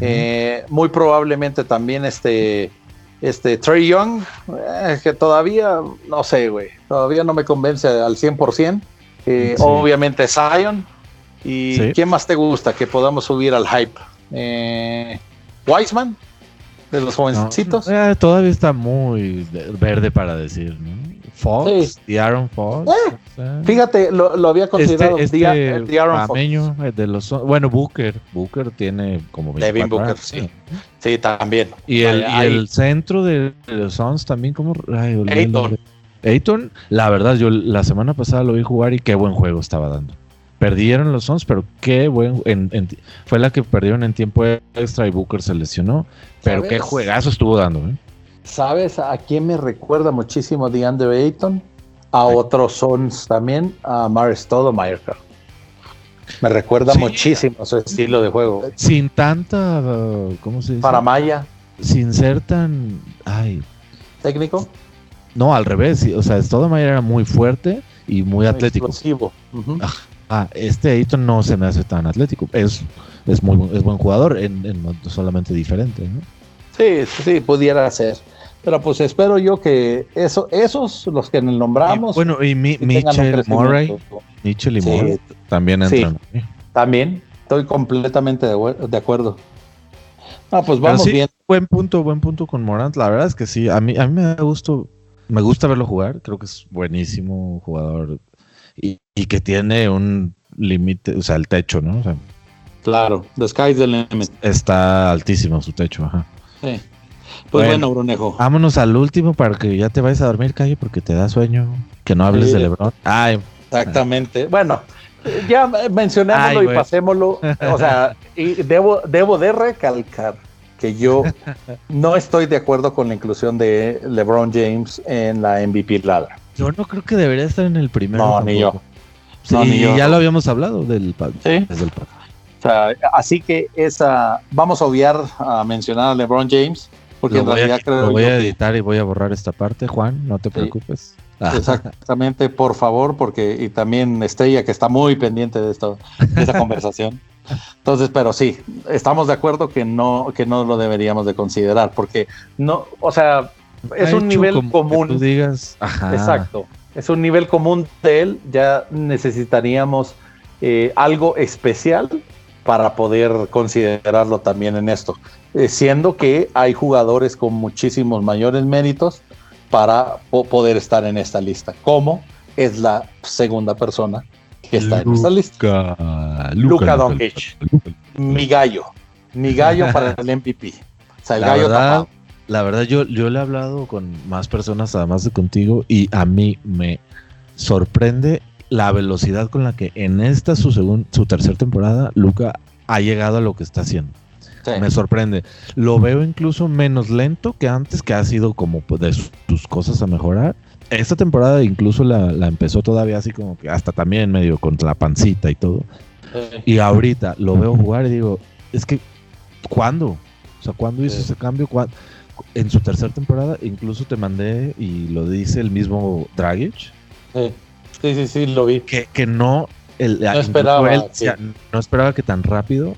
eh, muy probablemente también este, este Trey Young, eh, que todavía, no sé, güey, todavía no me convence al 100%. Eh, Sí. Obviamente Zion. ¿Y Sí. quién más te gusta que podamos subir al hype? Eh, Wiseman, de los No, jovencitos. eh, todavía está muy de- verde para decir, ¿no? Fox, y Aaron Fox. Eh, o sea, Fíjate, lo, lo había considerado este, este eh, De'Aaron Fox. pameño, eh, de los bueno Booker Booker tiene como Devin 24 Booker, años, sí. Sí, también. y el, y el centro de, los Suns también como Ayton. Ayton, la verdad yo la semana pasada lo vi jugar y qué buen juego estaba dando perdieron los Suns pero qué buen en- en- fue la que perdieron en tiempo extra y Booker se lesionó pero qué juegazo estuvo dando ¿eh? ¿Sabes a quién me recuerda muchísimo DeAndre Ayton? A otros Sons también, a Mar Stoudemire. creo. Me recuerda Sí. muchísimo su estilo de juego. sin tanta uh, ¿cómo se dice? Para Maya, sin ser tan ay técnico, no al revés o sea Stoudemire era muy fuerte y muy atlético explosivo. Ujú. Ah, este Ayton no se me hace tan atlético. Es, es muy es buen jugador, en, en- solamente diferente, ¿no? Sí, sí, pudiera ser. Pero pues espero yo que eso, esos, los que Y, nombramos, bueno, y Mi- sí Mitchell. Murray, Mitchell y Sí, Murray también Sí. entran. ¿eh? También, estoy completamente de, acuer- de acuerdo. Ah, pues vamos sí, bien. Buen punto, buen punto con Morant. La verdad es que sí, a mí, a mí me da gusto, me gusta verlo jugar. Creo que es buenísimo jugador y, y que tiene un límite, o sea, el techo, ¿no? O sea, Claro, the sky's the limit. está altísimo su techo, ajá. Sí. Pues Bueno. bueno, Brunejo. Vámonos al último para que ya te vayas a dormir, Calle, porque te da sueño. Que no hables Sí. de LeBron. Ay, Exactamente. Bueno, ya mencionémoslo Ay, y pasémoslo. O sea, y debo, debo de recalcar que yo no estoy de acuerdo con la inclusión de LeBron James en la MVP ladder. Yo no creo que debería estar en el primero. No, ni yo. Sí, No, ni yo. ya lo habíamos hablado del pa- Sí. desde el pa- O sea, así que esa, vamos a obviar a mencionar a LeBron James, porque Lo en realidad a, creo lo voy yo a que- editar y voy a borrar esta parte, Juan, no te Sí. preocupes. Ah, Exactamente, por favor, porque y también Estrella que está muy pendiente de esto, de esta conversación. [LAUGHS] Entonces, pero sí, estamos de acuerdo que no, que no lo deberíamos de considerar, porque no, o sea, es un nivel común. tú digas, ajá. Exacto. Es un nivel común de él. Ya necesitaríamos eh, algo especial para poder considerarlo también en esto, eh, siendo que hay jugadores con muchísimos mayores méritos para po- poder estar en esta lista, como es la segunda persona que está en esta lista. Luca, Luka Doncic. Mi gallo, mi gallo para el [LAUGHS] MVP. O sea, el La gallo verdad, tapado. La verdad yo, yo le he hablado con más personas además de contigo y a mí me sorprende la velocidad con la que en esta su segun- su tercera temporada Luca ha llegado a lo que está haciendo. Sí. Me sorprende. Lo veo incluso menos lento que antes, que ha sido como pues, de sus, sus cosas a mejorar. Esta temporada incluso la, la empezó todavía así como que hasta también medio con la pancita y todo. Sí. Y ahorita lo veo jugar y digo, es que, ¿cuándo? O sea, ¿cuándo hizo Sí. ese cambio? ¿Cuándo? En su tercera temporada, incluso te mandé, y lo dice el mismo Dragic, Sí, sí, sí, sí, lo vi. que, que no, el, incluso esperaba, él, sí. no esperaba que tan rápido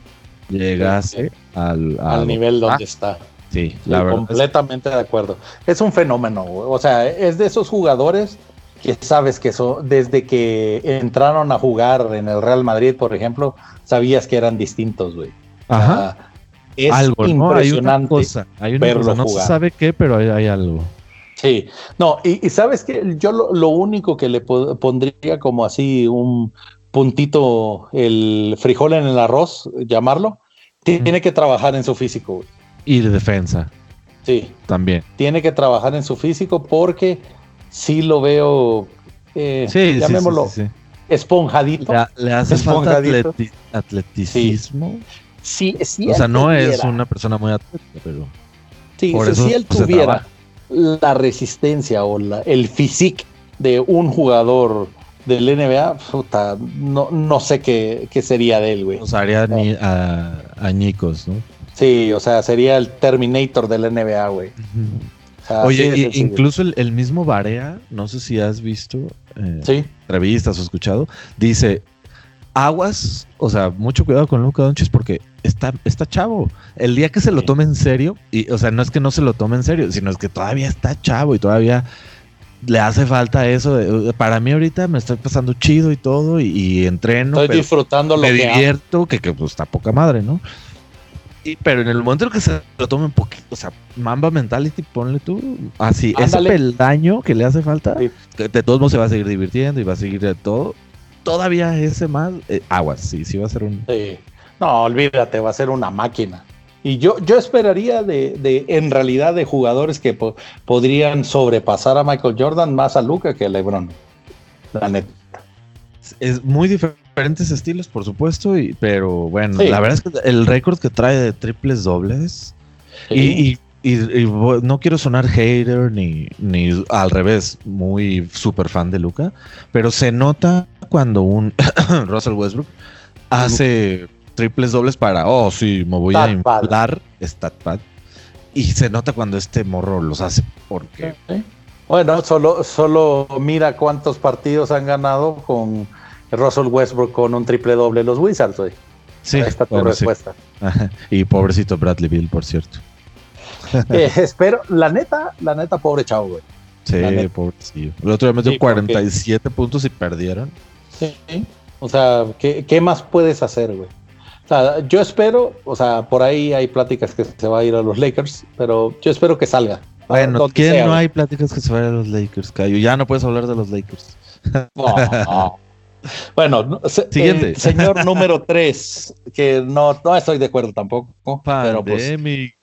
llegase Sí, al, Al nivel donde Ah, está. Sí, la verdad. es- completamente de acuerdo. Es un fenómeno, o sea, es de esos jugadores que sabes que son, desde que entraron a jugar en el Real Madrid, por ejemplo, sabías que eran distintos, güey. O sea, Ajá. Es algo, ¿no? Hay una impresionante. cosa, hay una verlo cosa, no se sabe qué, pero hay, hay algo. Sí, no, y, y sabes que yo lo, lo único que le po- pondría como así un puntito, el frijol en el arroz, llamarlo, tiene que trabajar en su físico, güey. Y de defensa Sí, también. tiene que trabajar en su físico porque sí lo veo, eh, Sí, llamémoslo, sí, sí. esponjadito. Le, le hace falta Esponjadito. atleti- atleticismo. Sí, sí O sea, no es una persona muy atlética, pero Sí, por si- eso si él tuviera la resistencia o la- el physique de un jugador del NBA, puta, no, no sé qué, qué sería de él, güey. nos haría ni a, añicos, ¿no? Sí, o sea, sería el Terminator del NBA, güey. O sea, Oye, y- incluso el, el mismo Barea, no sé si has visto eh, Sí, entrevistas o escuchado, dice, aguas, o sea, mucho cuidado con Luca Doncic porque está, está chavo. El día que se lo tome en serio, y, o sea, no es que no se lo tome en serio, sino es que todavía está chavo y todavía le hace falta eso. de- para mí ahorita me estoy pasando chido y todo, y, y entreno, estoy disfrutando lo me que divierto, que, que pues está poca madre, ¿no? Y, pero en el momento en que se lo tome un poquito, o sea, Mamba Mentality, ponle tú, así, ese Ándale. peldaño que le hace falta, Sí. de todos modos se va a seguir divirtiendo y va a seguir de todo. Todavía ese más, eh, aguas, sí, sí va a ser un... Sí. No, olvídate, va a ser una máquina. Y yo, yo esperaría de, de, en realidad, de jugadores que po- podrían sobrepasar a Michael Jordan más a Luca que a LeBron. La neta. Es muy diferentes estilos, por supuesto, y, pero bueno, Sí. la verdad es que el récord que trae de triples dobles Sí. Y, y- y- no quiero sonar hater ni, ni al revés, muy super fan de Luca, pero se nota cuando un [COUGHS] Russell Westbrook hace triples dobles para, oh sí, me voy a Stat pad. inflar, stat pad. Y se nota cuando este morro los hace porque Sí. Bueno, solo, solo mira cuántos partidos han ganado con Russell Westbrook con un triple doble los Wizards, güey. sí, Ahí está tu respuesta. Ajá. Y pobrecito Bradley Bill, por cierto. [LAUGHS] Eh, espero, la neta, la neta, pobre chavo, güey. Sí, pobrecillo. El otro día metió Sí, porque- 47 puntos y perdieron. Sí. O sea, ¿qué, qué más puedes hacer, güey? O sea, yo espero, o sea, por ahí hay pláticas que se va a ir a los Lakers, pero yo espero que salga. Bueno, ¿quién sea, no hay pláticas que se vayan a los Lakers, Cayo? Ya no puedes hablar de los Lakers. No, no. Bueno, Siguiente. el señor número 3, que no, no estoy de acuerdo tampoco, pero pues Pandemic.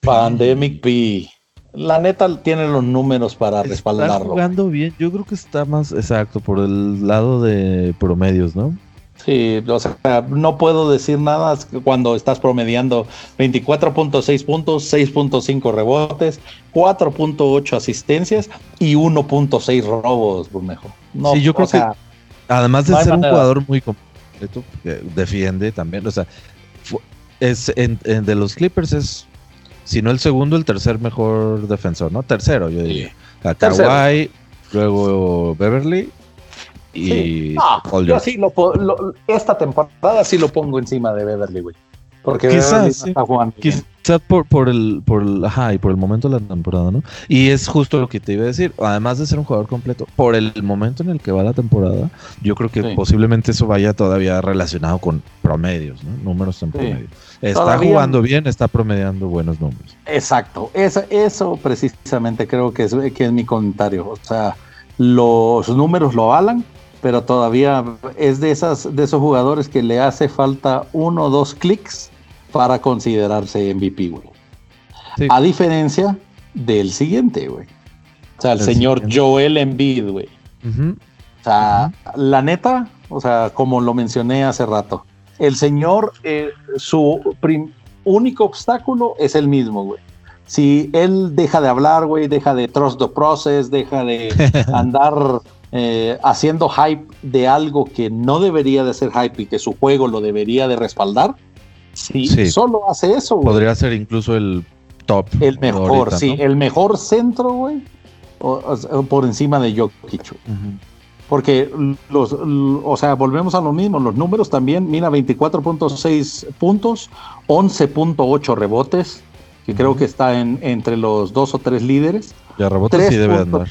Pandemic P. La neta tiene los números para Está respaldarlo. jugando bien. Yo creo que está más exacto por el lado de promedios, ¿no? Sí, o sea, no puedo decir nada cuando estás promediando 24.6 puntos, 6.5 rebotes, 4.8 asistencias y 1.6 robos, Burmejo. No, Sí, yo creo sea, Además de No ser un jugador muy completo, que defiende también. O sea, es en- en- de los Clippers es, si no el segundo, el tercer mejor defensor, ¿no? Tercero, yo diría. A Tercero. Kawhi, luego Beverly y Sí. No, yo sí lo, lo- esta temporada sí lo pongo encima de Beverly, güey. Porque Quizás, sí. está jugando bien. Quizás por, por el, por el, ajá, y por el momento de la temporada, ¿no? Y es justo lo que te iba a decir. Además de ser un jugador completo, por el momento en el que va la temporada, yo creo que Sí. posiblemente eso vaya todavía relacionado con promedios, ¿no? Números en promedio. Está Todavía- jugando bien, está promediando buenos números. Exacto, eso, eso precisamente creo que es, que es mi comentario. O sea, los números lo avalan, pero todavía es de, esas, de esos jugadores que le hace falta uno o dos clics para considerarse MVP, güey. Sí. A diferencia del siguiente, güey. O sea, el El señor siguiente. Joel Embiid, güey. O sea, la neta, o sea, como lo mencioné hace rato, el señor, eh, su único obstáculo es el mismo, güey. Si él deja de hablar, güey, deja de trust the process, deja de [LAUGHS] andar eh, haciendo hype de algo que no debería de ser hype y que su juego lo debería de respaldar, si Sí. solo hace eso, güey, Podría ser incluso el top. el mejor, ahorita, sí, ¿no? el mejor centro, güey, por encima de Jokic. Porque los, o sea, volvemos a lo mismo, los números también, mira, 24.6 puntos, 11.8 rebotes, que creo que está en, entre los dos o tres líderes. Ya rebotes sí debe andar.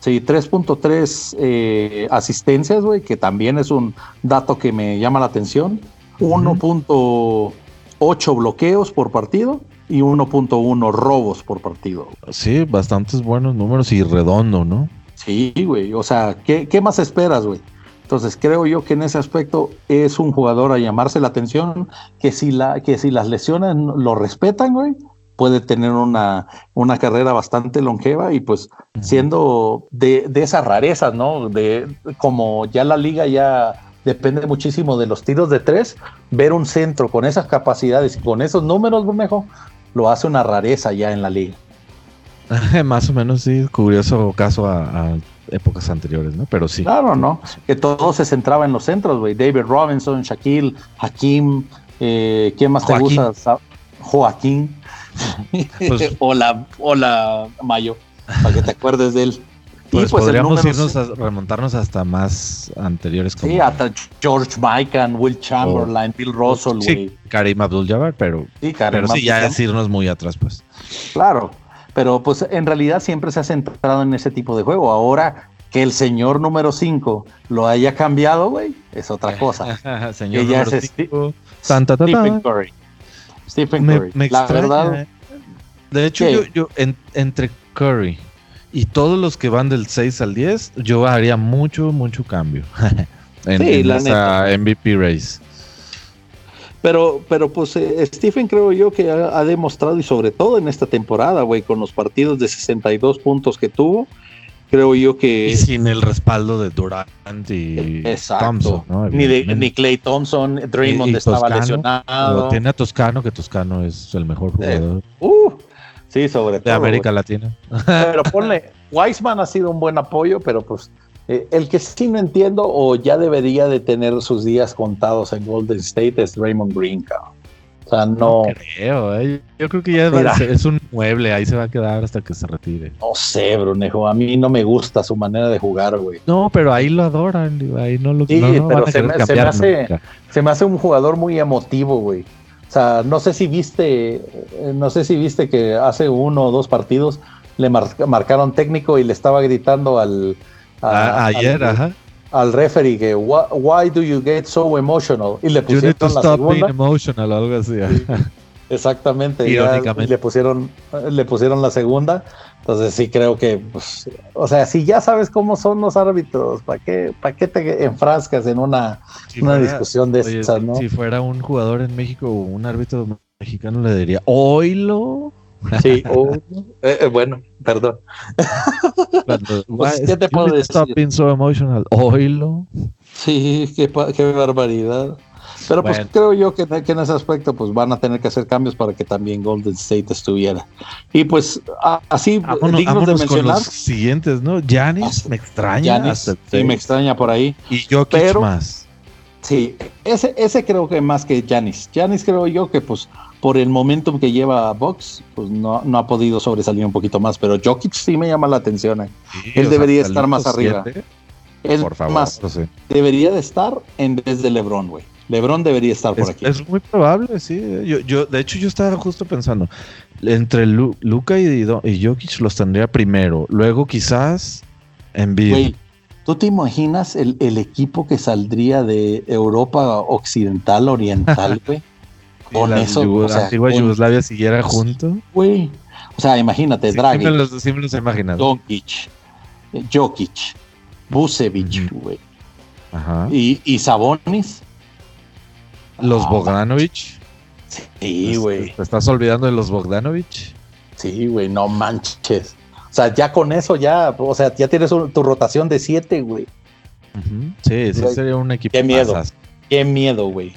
Sí, 3.3 eh, asistencias, güey, que también es un dato que me llama la atención. 1.8 bloqueos por partido y 1.1 robos por partido. Sí, bastantes buenos números y redondo, ¿no? Sí, güey. O sea, ¿qué, qué más esperas, güey? Entonces creo yo que en ese aspecto es un jugador a llamarse la atención, que si, la, que si las lesiones lo respetan, güey, puede tener una, una carrera bastante longeva y pues siendo de, de esas rarezas, ¿no? De como ya la liga ya depende muchísimo de los tiros de tres, ver un centro con esas capacidades y con esos números, mejor lo hace una rareza ya en la liga. [LAUGHS] Más o menos, sí, curioso caso a, a épocas anteriores, ¿no? Pero sí. Claro, ¿no? Que todo se centraba en los centros, güey. David Robinson, Shaquille, Hakim, eh, ¿quién más Joaquín. te gusta? Joaquín. Pues- [LAUGHS] hola, hola, Mayo, para que te acuerdes de él. Pues, el podríamos irnos a remontarnos hasta más anteriores como Sí, hasta George Mikan, Will Chamberlain, Bill Russell, güey. sí, Karim Abdul-Jabbar, pero, Sí, Karim pero sí, ya es irnos muy atrás, pues. Claro, pero pues en realidad siempre se ha centrado en ese tipo de juego. Ahora que el señor número 5 lo haya cambiado, güey, es otra cosa. [LAUGHS] Señor ya número es cinco, tan, ta, ta, ta. Stephen Curry. Stephen Curry. me La extraña, verdad, eh. De hecho, ¿Qué? yo, yo en- entre Curry y todos los que van del 6 al 10, yo haría mucho, mucho cambio [LAUGHS] en, Sí, en la esa MVP race. Pero, pero pues eh, Stephen creo yo que ha, ha demostrado, y sobre todo en esta temporada, güey, con los partidos de 62 puntos que tuvo, creo yo que... Y sin el respaldo de Durant y Exacto. Thompson, ¿no? ni, de, ni Clay Thompson, Draymond Y- y estaba Toscano, lesionado. Tiene a Toscano, que Toscano es el mejor jugador Uh, sí, sobre de todo. América Latina. Pero ponle, [LAUGHS] Wiseman ha sido un buen apoyo, pero pues eh, el que sí no entiendo o ya debería de tener sus días contados en Golden State es Draymond Green, cabrón. O sea, no, creo, eh. Yo creo que ya Mira. es un mueble, ahí se va a quedar hasta que se retire. no sé, Brunejo, a mí no me gusta su manera de jugar, güey. No, pero ahí lo adoran, ahí no lo Sí, no lo pero se me- se me cambiar hace- se me hace un jugador muy emotivo, güey. O sea, no sé si viste, eh, no sé si viste que hace uno o dos partidos le mar- marcaron técnico y le estaba gritando al, Ah, ayer, al, ajá. al referee que "Why- why do you get so emotional y le You need to pusieron la stop being segunda emotional, algo así. exactamente Irónicamente. le pusieron le pusieron la segunda entonces sí creo que pues, o sea si ya sabes cómo son los árbitros para qué para qué te enfrascas en una, Si una fuera- discusión de oye, esas no Si fuera un jugador en México o un árbitro mexicano, le diría, oílo. Sí, [LAUGHS] o- eh, bueno, perdón. Cuando, [LAUGHS] Pues, "Why- ¿qué te puedo decir? Stop being so emotional. Oílo. Sí, qué barbaridad. Pero pues creo yo que, que en ese aspecto pues van a tener que hacer cambios para que también Golden State estuviera. Y pues a- así Vámonos, dignos de vámonos con mencionar, los siguientes, ¿no? Janis, Ah, me extraña. Giannis, hasta sí me extraña por ahí. Y Jokic pero- más. Sí, ese, ese creo que más que Janis. Janis creo yo que pues por el momentum que lleva Box, pues no, no ha podido sobresalir un poquito más, pero Jokic sí me llama la atención. eh. Sí, Él sea, debería estar más arriba. siete. Por favor. más, no sé. debería de estar en vez de LeBron, güey. LeBron debería estar por Es, aquí. es muy probable, sí. Yo, yo, de hecho, yo estaba justo pensando, entre Lu- Luca y, y Jokic los tendría primero, luego quizás Embiid. Güey, ¿tú te imaginas el, el equipo que saldría de Europa Occidental, Oriental, [LAUGHS] güey? Con la eso, Yugo- o sea, antigua con- Yugoslavia siguiera junto. güey. O sea, imagínate, Sí, Draghi, me los, me los he imaginado. Jokic, Vucevic, güey. Ajá. Y, y Sabonis. Los Ah, Bogdanovich. Sí, güey. ¿Te estás olvidando de los Bogdanovich? Sí, güey, no manches. O sea, ya con eso ya, o sea, ya tienes un- tu rotación de siete, güey. Ujú. Sí, sí Güey, sería un equipo. qué miedo. masas. Qué miedo, güey.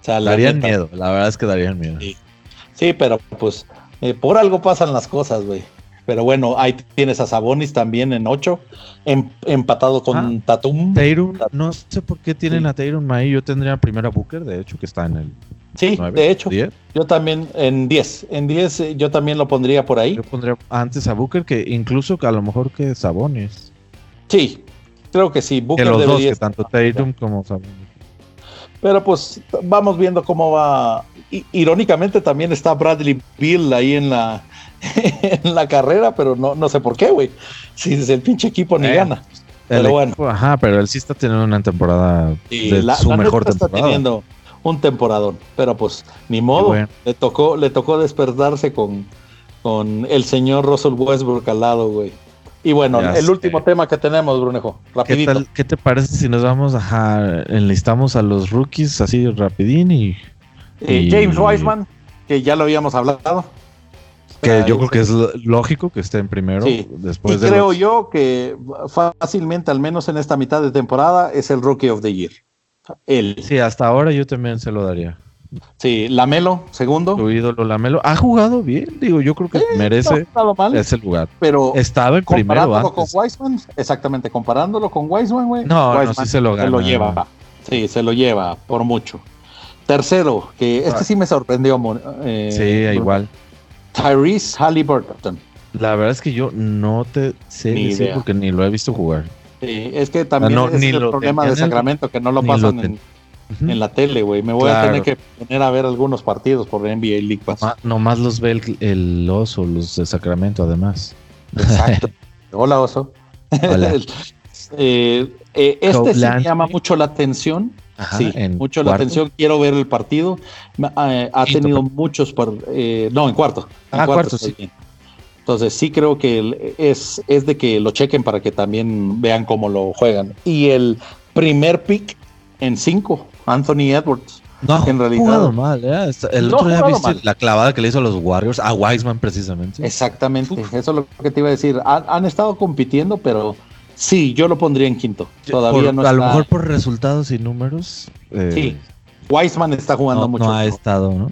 O sea, Darían miedo, la verdad es que darían miedo. Sí. Sí, pero pues eh, por algo pasan las cosas, güey. Pero bueno, ahí tienes a Sabonis también en ocho, em- empatado con Ah. Tatum. Tatum, no sé por qué tienen a Tatum ahí. Yo tendría primero a Booker, de hecho, que está en el Sí, 9, de hecho, 10. yo también en 10. En 10 eh, yo también lo pondría por ahí. Yo pondría antes a Booker que incluso que a lo mejor que Sabonis. Sí, creo que sí. Que Booker los dos, debería que estar. tanto Tatum como Sabonis. Pero pues vamos viendo cómo va. I- Irónicamente también está Bradley Bill ahí en la, [LAUGHS] en la carrera, pero no, no sé por qué, güey. Si es el pinche equipo ni Eh, gana. Pero bueno. equipo- Ajá, pero él sí está teniendo una temporada Y de la, su la mejor neta está temporada. teniendo un temporadón, pero pues ni modo. bueno. Le tocó, le tocó despertarse con, con el señor Russell Westbrook al lado, güey. Y bueno, Ya el sé. último tema que tenemos, Brunejo, ¿Qué, rapidito. tal- ¿Qué te parece si nos vamos, ajá, enlistamos a los rookies así rapidín y Eh, y- James Wiseman, que ya lo habíamos hablado. Que Ah, yo creo que es lo- lógico que estén primero Sí. después y de creo los- yo que fácilmente, al menos en esta mitad de temporada, es el Rookie of the Year. Él. Sí, hasta ahora yo también se lo daría. Sí, Lamelo, segundo. Tu ídolo Lamelo ha jugado bien, digo, yo creo que No merece estado mal, ese lugar. pero Estaba en primero comparándolo con. Wiseman, exactamente, comparándolo con Wiseman, güey. No, no, Wiseman sí se lo gana. lleva. Sí, se lo lleva por mucho. Tercero, que este sí me sorprendió. eh, Sí, igual. Tyrese Halliburton. La verdad es que yo no te sé Ni decir idea. porque ni lo he visto jugar. Sí, es que también Ah, no, es ni el problema de Sacramento, que no lo pasan lo en, la tele, güey. Me voy a tener que poner a ver algunos partidos por NBA League Pass. Ma- nomás los ve el, el oso, los de Sacramento, además. Exacto. [LAUGHS] Hola, oso. Hola. [LAUGHS] Eh, eh, este sí me llama mucho la atención. Ajá, sí, en mucho la cuarto. atención. Quiero ver el partido. Ma- eh, ha Quinto, tenido muchos. par- eh, no, en cuarto. En Ah, cuarto, estoy sí. Entonces, sí creo que es, es de que lo chequen para que también vean cómo lo juegan. Y el primer pick en cinco, Anthony Edwards. No, en realidad- jugado mal, ¿eh? El No otro día viste mal. la clavada que le hizo a los Warriors, a Wiseman precisamente. Exactamente, eso es lo que te iba a decir. Han, han estado compitiendo, pero sí, yo lo pondría en quinto. Todavía Por- no a lo está- mejor por resultados y números. eh, Sí, Wiseman está jugando no, mucho. no ha estado, ¿no?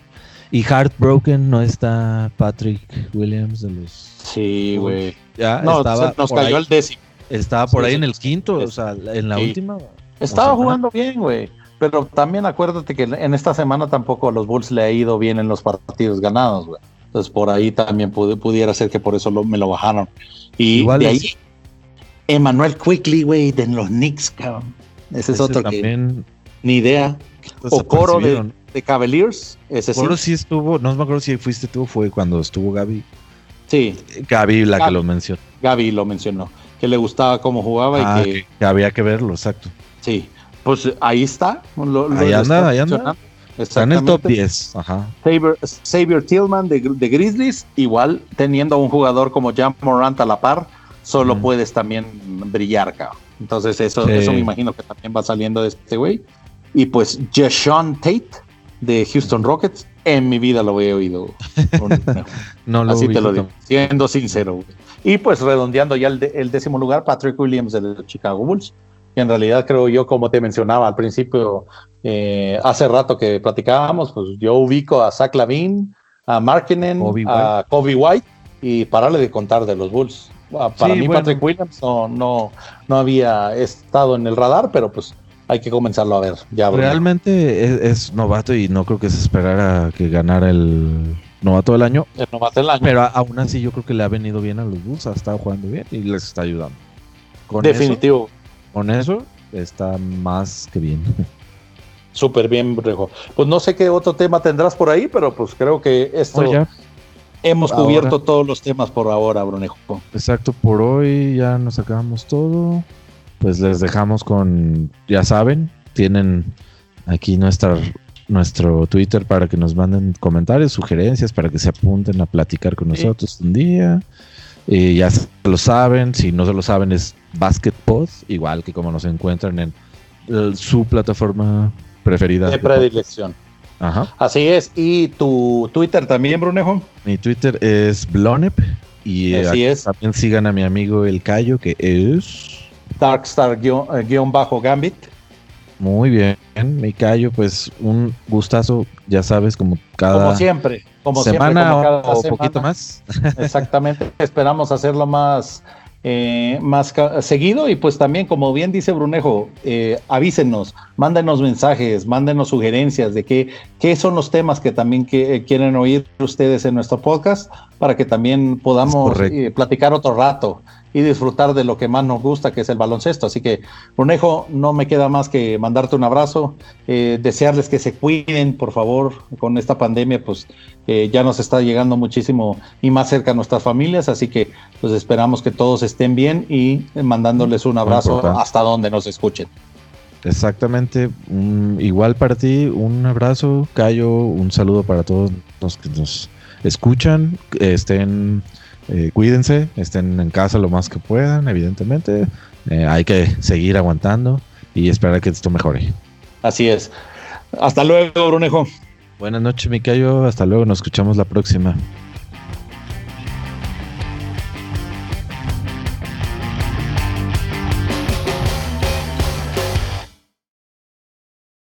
Y Heartbroken no está Patrick Williams de los. Sí, güey. Ya No, estaba se nos por cayó ahí, el décimo. estaba por sí, ahí en el quinto, o sea, en la Sí. última. Estaba semana. jugando bien, güey. Pero también acuérdate que en esta semana tampoco a los Bulls le ha ido bien en los partidos ganados, güey. Entonces por ahí también pudi- pudiera ser que por eso lo- me lo bajaron. Y Igual de ahí, Emmanuel Quickly, güey, de los Knicks, cabrón. Ese es otro que también ni idea. O Coro de, Cavaliers, ese. Coro sí estuvo, no me acuerdo si fuiste tú, fue cuando estuvo Gaby. Sí, Gaby la Gaby. que lo mencionó. Gaby lo mencionó. Que le gustaba cómo jugaba Ah, y que, que, que había que verlo, exacto. sí. Pues ahí está. lo- lo Ahí está anda, ahí anda. Está en el top Exactamente. 10. Ajá. Xavier, Xavier Tillman de, de Grizzlies, igual teniendo a un jugador como Jam Morant a la par, solo puedes también brillar, cabrón. Entonces eso, Sí. eso me imagino que también va saliendo de este güey. Y pues Jashawn Tate de Houston Rockets, en mi vida lo he oído. [LAUGHS] No lo Así te lo digo, siendo sincero. güey. Y pues redondeando ya el, de- el décimo lugar, Patrick Williams de los Chicago Bulls. Que en realidad creo yo, como te mencionaba al principio, eh, hace rato que platicábamos, pues yo ubico a Zach Lavine, a Markinen, Kobe a Kobe White y pararle de contar de los Bulls. Para Sí, mí bueno. Patrick Williams no, no, no había estado en el radar, pero pues hay que comenzarlo a ver. Ya. Realmente es, es novato y no creo que se esperara que ganara el novato del año. El novato del año. Pero aún así yo creo que le ha venido bien a los Bulls, ha estado jugando bien y les está ayudando. Con Definitivo. con eso está más que bien. Súper bien, Brunejo. Pues no sé qué otro tema tendrás por ahí, pero pues creo que esto Oh. Hemos Ahora. cubierto todos los temas por ahora, Brunejo. Exacto, por hoy ya nos acabamos todo. Pues les dejamos con, ya saben, tienen aquí nuestra, nuestro Twitter para que nos manden comentarios, sugerencias, para que se apunten a platicar con Sí. nosotros un día. Y ya se lo saben, si no se lo saben es BasketPod, igual que como nos encuentran en eh, su plataforma preferida. De predilección. Ajá. Así es. ¿Y tu Twitter también, Brunejo? Mi Twitter es Blonep y eh, Así es. también sigan a mi amigo El Cayo que es... Darkstar-Gambit. Muy bien, mi callo, pues un gustazo, ya sabes, como cada Como siempre. Como semana siempre, como cada o semana. poquito más. [LAUGHS] Exactamente. Esperamos hacerlo más, eh, más seguido y pues también, como bien dice Brunejo, eh, avísenos, mándenos mensajes, mándenos sugerencias de qué, qué son los temas que también que, eh, quieren oír ustedes en nuestro podcast para que también podamos eh, platicar otro rato y disfrutar de lo que más nos gusta, que es el baloncesto. Así que, Brunejo, no me queda más que mandarte un abrazo, eh, desearles que se cuiden, por favor, con esta pandemia, pues eh, ya nos está llegando muchísimo y más cerca a nuestras familias, así que pues esperamos que todos estén bien y mandándoles un abrazo hasta donde nos escuchen. Exactamente, igual para ti, un abrazo, Cayo, un saludo para todos los que nos escuchan, que estén, eh, cuídense, estén en casa lo más que puedan, evidentemente, Eh, hay que seguir aguantando y esperar que esto mejore. Así es. Hasta luego, Brunejo. Buenas noches, mi Cayo, hasta luego, nos escuchamos la próxima.